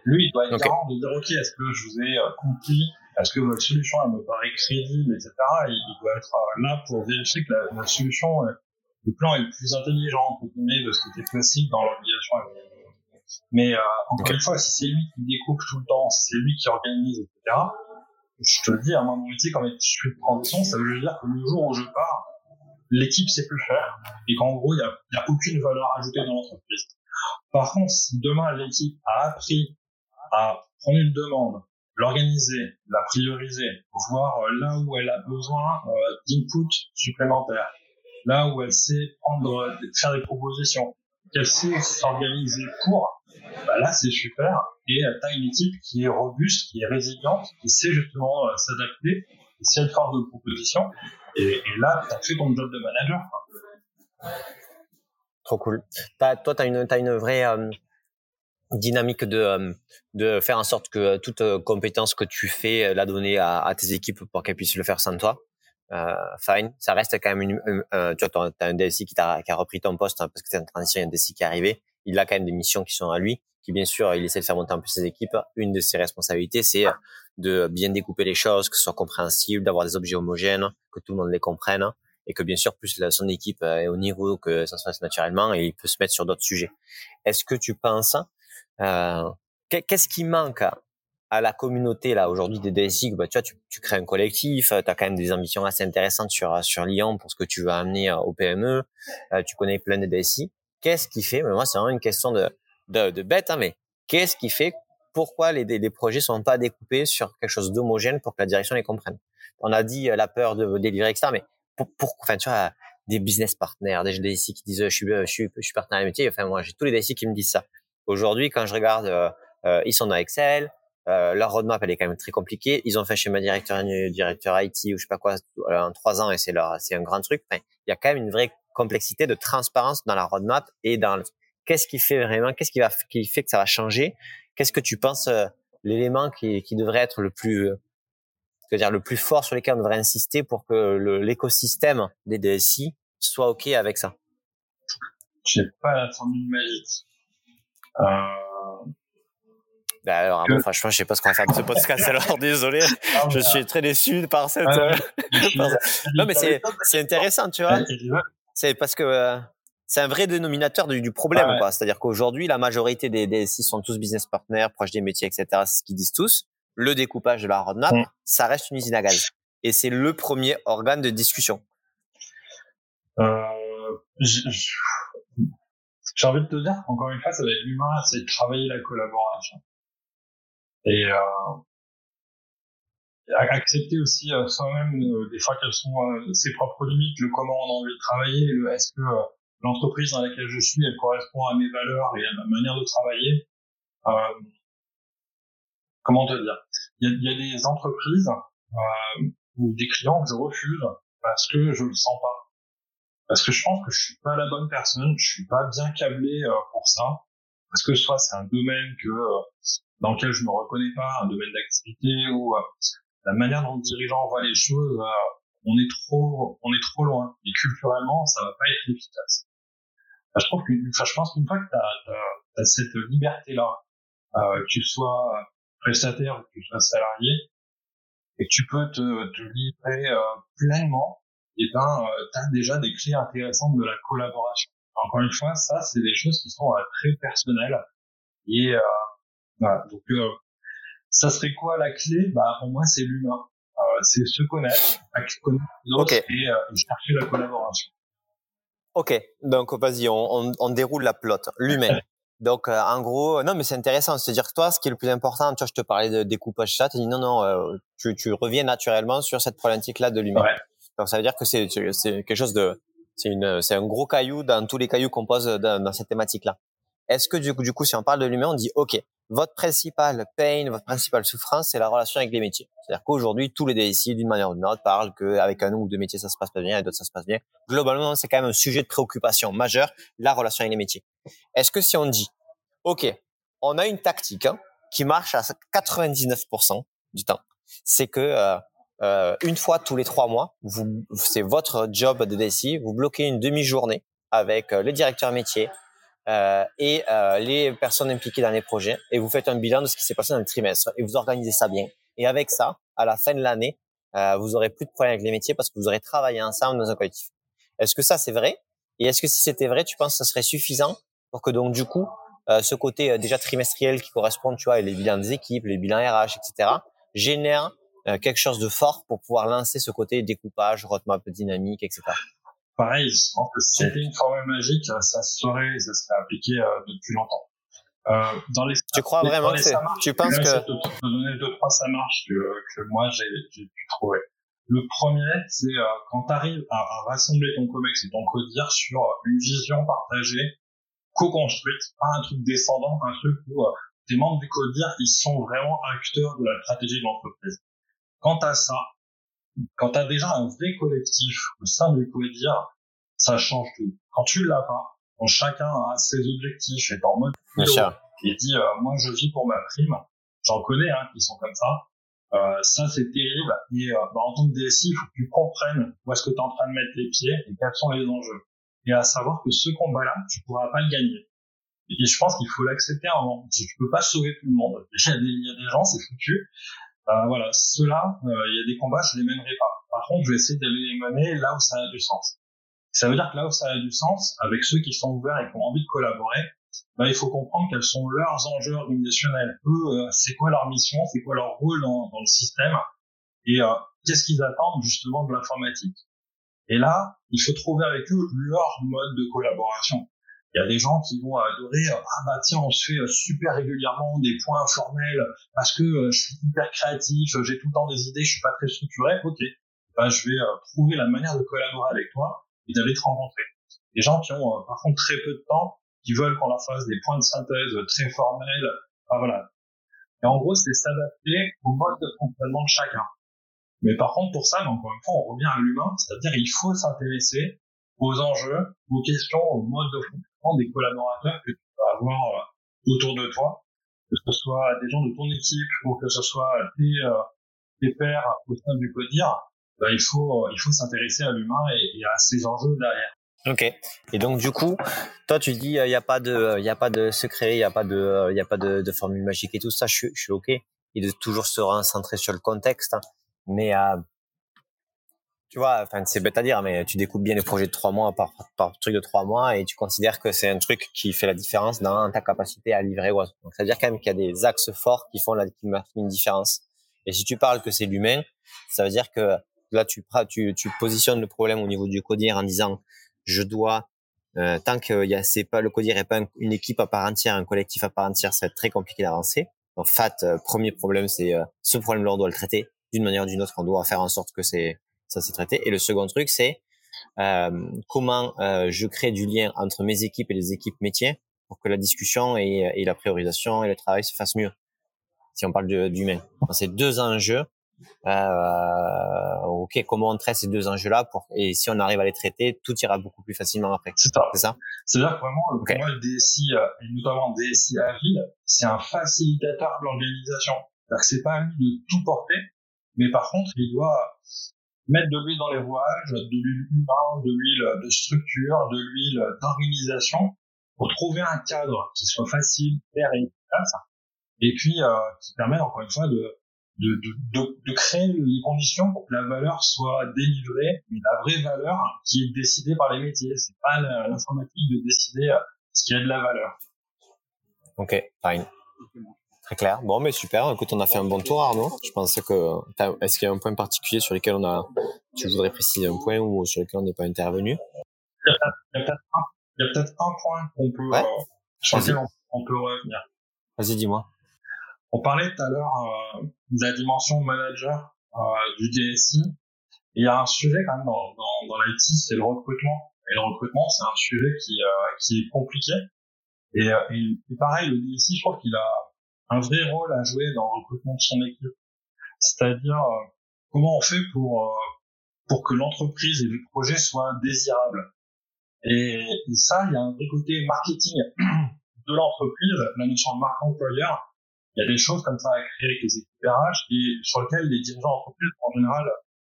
Lui, il doit être okay. garant de dire, OK, est-ce que je vous ai euh, compris est-ce que votre solution elle me paraît crédible, etc. il doit être euh, là pour vérifier que la, solution, euh, le plan est le plus intelligent entre guillemets de ce qui était possible dans l'obligation. Mais euh, encore une fois, si c'est lui qui découpe tout le temps, si c'est lui qui organise, etc. Je te le dis, à mon métier, quand je suis de transition, ça veut dire que le jour où je pars, l'équipe sait plus faire et qu'en gros, il n'y a, a aucune valeur ajoutée dans l'entreprise. Par contre, si demain l'équipe a appris à prendre une demande, l'organiser, la prioriser, voir euh, là où elle a besoin euh, d'input supplémentaires, là où elle sait prendre, euh, faire des propositions, qu'elle sait s'organiser pour, bah là c'est super. Et tu as une équipe qui est robuste, qui est résiliente, qui sait justement s'adapter, qui sait être force de proposition. Et, là, tu as fait ton job de manager. Trop cool. As, toi, tu as une, as vraie dynamique de, euh, de faire en sorte que toute euh, compétence que tu fais, euh, la donner à, tes équipes pour qu'elles puissent le faire sans toi. euh, fine. Ça reste quand même une, tu vois, as un DSI qui, a, repris ton poste hein, parce que c'est une transition, il y a un DSI qui est arrivé. Il a quand même des missions qui sont à lui, qui bien sûr, il essaie de faire monter un peu ses équipes. Une de ses responsabilités, c'est de bien découper les choses, que ce soit compréhensible, d'avoir des objets homogènes, que tout le monde les comprenne et que bien sûr, plus son équipe est au niveau que ça se fasse naturellement et il peut se mettre sur d'autres sujets. Est-ce que tu penses, euh, qu'est-ce qui manque à la communauté là aujourd'hui des DSI bah, tu vois tu, tu crées un collectif euh, tu as quand même des ambitions assez intéressantes sur sur Lyon pour ce que tu veux amener euh, au PME euh, tu connais plein de DSI qu'est-ce qui fait mais moi c'est vraiment une question de de, de bête hein, mais qu'est-ce qui fait pourquoi les, les projets sont pas découpés sur quelque chose d'homogène pour que la direction les comprenne? On a dit la peur de délivrer etc mais pour, pour enfin tu vois des business partners des DSI qui disent je suis je suis je suis partenaire métier enfin moi j'ai tous les DSI qui me disent ça aujourd'hui quand je regarde euh, ils sont dans Excel euh, leur roadmap, elle est quand même très compliquée. Ils ont fait chez ma directeur, directeur IT ou je sais pas quoi en trois ans et c'est leur, c'est un grand truc. il y a quand même une vraie complexité de transparence dans la roadmap et dans qu'est-ce qui fait vraiment, qu'est-ce qui va, qui fait que ça va changer? Qu'est-ce que tu penses euh, l'élément qui, qui devrait être le plus, dire le plus fort sur lequel on devrait insister pour que l'écosystème des DSI soit ok avec ça? J'ai pas la formule magique. Euh bah alors, que... franchement, je sais pas ce qu'on va faire de ce podcast. alors, désolé, ah, je suis très déçu par cette. Ah, non, mais c'est c'est intéressant, tu vois. C'est parce que euh, c'est un vrai dénominateur du, du problème, ah. C'est-à-dire qu'aujourd'hui, la majorité des DSI sont tous business partners, proches des métiers, etc. C'est ce qu'ils disent tous. Le découpage de la roadmap, mm. ça reste une usine à gaz. Et c'est le premier organe de discussion. Euh, j'ai envie de te dire, encore une fois, ça va être l'humain, c'est de travailler la collaboration et euh, accepter aussi euh, soi-même euh, des fois quelles sont ses propres limites, le comment on a envie de travailler, le est-ce que l'entreprise dans laquelle je suis elle correspond à mes valeurs et à ma manière de travailler. comment te dire? Il y a, y a, des entreprises ou des clients que je refuse parce que je le sens pas. Parce que je pense que je suis pas la bonne personne, je suis pas bien câblé pour ça, parce que soit c'est un domaine que dans lequel je me reconnais pas, un domaine d'activité ou euh, la manière dont le dirigeant voit les choses, euh, on est trop, on est trop loin. Et culturellement, ça va pas être efficace. je trouve que, je pense qu'une fois que tu as, cette liberté-là, euh, que tu sois prestataire ou que tu sois salarié, et que tu peux te, te livrer pleinement, et eh ben, tu as déjà des clés intéressantes de la collaboration. Encore une fois, ça, c'est des choses qui sont très personnelles et voilà. Donc, euh, ça serait quoi la clé? Bah, pour moi, c'est l'humain. Euh, c'est se connaître, connaître les autres et, euh, chercher la collaboration. Ok, donc vas-y, on, on, on, déroule la plotte. L'humain. Donc, euh, en gros, non, mais c'est intéressant. C'est-à-dire que toi, ce qui est le plus important, tu vois, je te parlais de découpage ça, tu dis non, non, euh, tu, tu reviens naturellement sur cette problématique-là de l'humain. Ouais. Donc, ça veut dire que c'est quelque chose de, c'est une, c'est un gros caillou dans tous les cailloux qu'on pose dans, dans cette thématique-là. Est-ce que du coup, du coup, si on parle de l'humain, on dit, ok, votre principale pain, votre principale souffrance, c'est la relation avec les métiers. C'est-à-dire qu'aujourd'hui, tous les DSI, d'une manière ou d'une autre, parlent qu'avec un ou deux métiers, ça se passe pas bien, et d'autres, ça se passe bien. Globalement, c'est quand même un sujet de préoccupation majeur, la relation avec les métiers. Est-ce que si on dit, OK, on a une tactique hein, qui marche à 99% du temps, c'est que euh, euh, une fois tous les trois mois, c'est votre job de DSI, vous bloquez une demi-journée avec euh, les directeurs métiers, euh, et euh, les personnes impliquées dans les projets et vous faites un bilan de ce qui s'est passé dans le trimestre et vous organisez ça bien. Et avec ça, à la fin de l'année, euh, vous aurez plus de problèmes avec les métiers parce que vous aurez travaillé ensemble dans un collectif. Est-ce que ça c'est vrai? Et est-ce que si c'était vrai, tu penses que ça serait suffisant pour que donc du coup euh, ce côté euh, déjà trimestriel qui correspond, tu vois, et les bilans des équipes, les bilans RH, etc., génère quelque chose de fort pour pouvoir lancer ce côté découpage, roadmap dynamique, etc pareil, je pense que si c'était une formule magique, ça serait, ça serait appliqué euh, depuis longtemps. Euh, dans les, tu crois vraiment que tu penses que de, de donner deux trois ça marche que, que moi j'ai pu trouver. Le premier, c'est euh, quand tu arrives à, à, rassembler ton comex et ton codir sur une vision partagée, co-construite, pas un truc descendant, un truc où euh, tes membres du codir ils sont vraiment acteurs de la stratégie de l'entreprise. Quant à ça, quand tu as déjà un vrai collectif au sein du dire ça change tout. Quand tu l'as pas, quand chacun a ses objectifs et en mode et dit euh, moi je vis pour ma prime, j'en connais hein, qui sont comme ça. Euh, ça, c'est terrible. Et euh, bah, en tant que DSI, il faut que tu comprennes où est-ce que tu es en train de mettre les pieds et quels sont les enjeux. Et à savoir que ce combat-là, tu pourras pas le gagner. Et je pense qu'il faut l'accepter un moment. Tu peux pas sauver tout le monde. Il y a des, il y a des gens, c'est foutu. Euh, voilà, ceux-là, euh, il y a des combats, je les mènerai pas. Par contre, je vais essayer d'aller les mener là où ça a du sens. Ça veut dire que là où ça a du sens, avec ceux qui sont ouverts et qui ont envie de collaborer, bah, il faut comprendre quels sont leurs enjeux organisationnels. Eux, euh, c'est quoi leur mission, c'est quoi leur rôle dans, dans le système, et euh, qu'est-ce qu'ils attendent justement de l'informatique. Et là, il faut trouver avec eux leur mode de collaboration. Il y a des gens qui vont adorer ah bah tiens on se fait super régulièrement des points informels parce que je suis hyper créatif, j'ai tout le temps des idées, je suis pas très structuré. Ok, bah je vais trouver la manière de collaborer avec toi et d'aller te rencontrer. Des gens qui ont par contre très peu de temps qui veulent qu'on leur fasse des points de synthèse très formels. Enfin, voilà. Et en gros, c'est s'adapter au mode de fonctionnement de chacun. Mais par contre, pour ça, encore une fois, on revient à l'humain, c'est-à-dire il faut s'intéresser aux enjeux, aux questions, au mode de fonctionnement des collaborateurs que tu vas avoir euh, autour de toi, que ce soit des gens de ton équipe ou que ce soit tes, euh, tes pairs au sein du CODIR, ben, il faut, il faut s'intéresser à l'humain et, à ces enjeux derrière. Ok. Et donc du coup, toi tu dis il n'y a pas de, il y a pas de secret, il n'y a pas de, il y a pas de, formule magique et tout ça. Je je suis ok. Et de toujours se recentrer sur le contexte. Hein. Mais euh, tu vois, enfin c'est bête à dire, mais tu découpes bien les projets de trois mois par, par truc de trois mois et tu considères que c'est un truc qui fait la différence dans ta capacité à livrer ou Donc ça veut dire quand même qu'il y a des axes forts qui font la, qui une différence. Et si tu parles que c'est l'humain, ça veut dire que là tu, tu, tu positionnes le problème au niveau du codir en disant je dois euh, tant que y a c'est pas le codir est pas une équipe à part entière, un collectif à part entière, ça va être très compliqué d'avancer. Donc FAT, euh, premier problème, c'est euh, ce problème-là, on doit le traiter d'une manière ou d'une autre. On doit faire en sorte que c'est ça s'est traité. Et le second truc, c'est comment je crée du lien entre mes équipes et les équipes métiers pour que la discussion et, et la priorisation et le travail se fassent mieux. Si on parle d'humain, c'est deux enjeux euh, ok, comment on traite ces deux enjeux-là pour et si on arrive à les traiter, tout ira beaucoup plus facilement après. C'est ça. C'est ça? C'est-à-dire que vraiment, okay. pour moi, le DSI, euh, et notamment le DSI agile, c'est un facilitateur de l'organisation. C'est-à-dire que c'est pas à lui de tout porter, mais par contre, il doit mettre de l'huile dans les rouages, de l'huile humaine, de l'huile de structure, de l'huile d'organisation, pour trouver un cadre qui soit facile, clair et efficace, et puis euh, qui permet encore une fois de de, de, de, créer les conditions pour que la valeur soit délivrée, mais la vraie valeur qui est décidée par les métiers. C'est pas l'informatique de décider euh, ce qui a de la valeur. Ok, fine. Très clair. Bon, mais super. Écoute, on a fait un bon tour, Arnaud. Je pensais que, est-ce qu'il y a un point particulier sur lequel on a, tu voudrais préciser un point ou sur lequel on n'est pas intervenu? Il y a peut-être un, point qu'on peut, ouais. euh, sur lequel on, on peut revenir. Vas-y, dis-moi. On parlait tout à l'heure euh, de la dimension manager euh, du DSI. il y a un sujet quand même dans, dans, dans l'IT, c'est le recrutement. Et le recrutement, c'est un sujet qui, euh, qui est compliqué. Et, et, pareil, le DSI, je trouve qu'il a un vrai rôle à jouer dans le recrutement de son équipe. C'est-à-dire comment on fait pour pour que l'entreprise et le projet soient désirables. Et, ça, il y a un vrai côté marketing de l'entreprise, la notion de marque employeur, il y a des choses comme ça à créer avec les équipes RH et sur lesquelles les dirigeants d'entreprise en général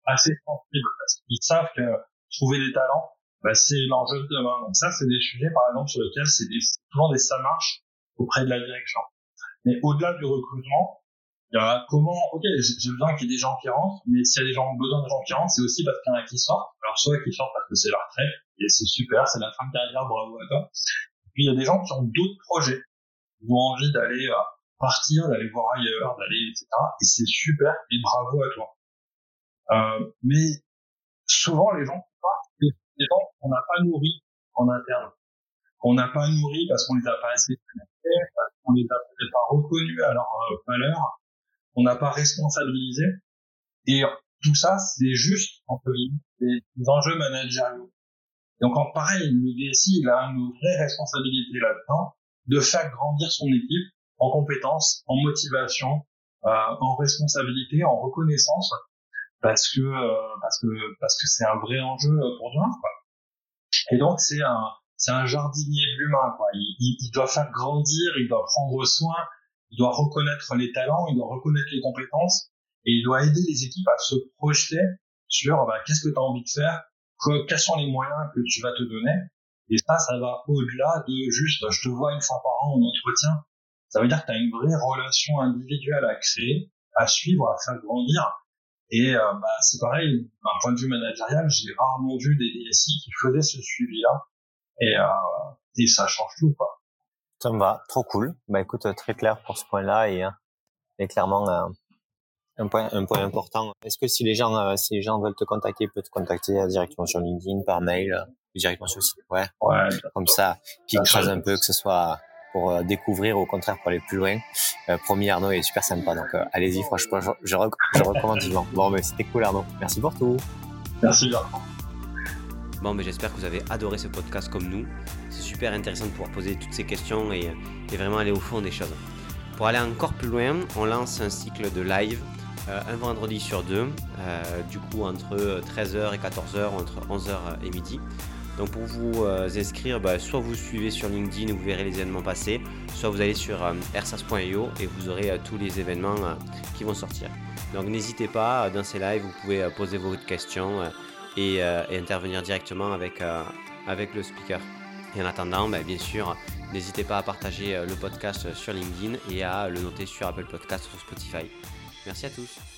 assez sensibles parce qu'ils savent que trouver des talents, bah, c'est l'enjeu de demain. Donc ça, c'est des sujets, par exemple, sur lesquels c'est souvent des ça marche auprès de la direction. Mais au-delà du recrutement, il y a comment, ok, j'ai besoin qu'il y ait des gens qui rentrent, mais s'il y a des gens, besoin de gens qui rentrent, c'est aussi parce qu'il y en a qui sortent. Alors, soit qui sortent parce que c'est leur retraite, et c'est super, c'est la fin de carrière, bravo à toi. Puis, il y a des gens qui ont d'autres projets, qui ont envie d'aller partir, d'aller voir ailleurs, d'aller, etc. Et c'est super et bravo à toi. Euh, mais souvent, les gens c'est des gens qu'on n'a pas nourris en interne. Qu'on n'a pas nourris parce qu'on les a pas assez parce qu'on les a peut-être pas reconnus à leur euh, valeur, qu'on n'a pas responsabilisé. Et tout ça, c'est juste, entre guillemets, des, enjeux managériaux. Donc, en pareil, le DSI, il a une vraie responsabilité là-dedans de faire grandir son équipe en compétences, en motivation, euh, en responsabilité, en reconnaissance, parce que euh, parce que parce que c'est un vrai enjeu pour. Quoi. Et donc c'est un c'est un jardinier de l'humain. Il, il, il, doit faire grandir, il doit prendre soin, il doit reconnaître les talents, il doit reconnaître les compétences, et il doit aider les équipes à se projeter sur bah, qu'est-ce que tu as envie de faire, quels sont les moyens que tu vas te donner. Et ça, ça va au-delà de juste je te vois une fois par an en entretien. Ça veut dire que tu as une vraie relation individuelle à créer, à suivre, à faire grandir. Et euh, bah, c'est pareil, d'un point de vue managérial, j'ai rarement vu des DSI qui faisaient ce suivi-là. Et, euh, et ça change tout, quoi. Ça me va, trop cool. Bah écoute, très clair pour ce point-là et, et clairement euh, un point, un point important. Est-ce que si les gens, euh, si les gens veulent te contacter, ils peuvent te contacter directement sur LinkedIn, par mail, euh, directement sur le site? Ouais. Ouais. Comme ça, qui creuse un peu, que ce soit pour euh, découvrir ou au contraire pour aller plus loin. Euh, promis, Arnaud est super sympa. Donc, allez-y, franchement, je, je, je recommande vivement. Bon, mais c'était cool, Arnaud. Merci pour tout. Merci, Bertrand. Bon, mais j'espère que vous avez adoré ce podcast comme nous. C'est super intéressant de pouvoir poser toutes ces questions et, vraiment aller au fond des choses. Pour aller encore plus loin, on lance un cycle de live euh, un vendredi sur deux, euh, du coup entre 13h et 14h, entre 11h et midi. Donc pour vous euh, inscrire, bah, soit vous suivez sur LinkedIn, vous verrez les événements passer, soit vous allez sur ersas.io et vous aurez tous les événements qui vont sortir. Donc n'hésitez pas, dans ces lives, vous pouvez poser vos questions et, et, intervenir directement avec, avec le speaker. Et en attendant, bah, bien sûr, n'hésitez pas à partager le podcast sur LinkedIn et à le noter sur Apple Podcast ou Spotify. Merci à tous.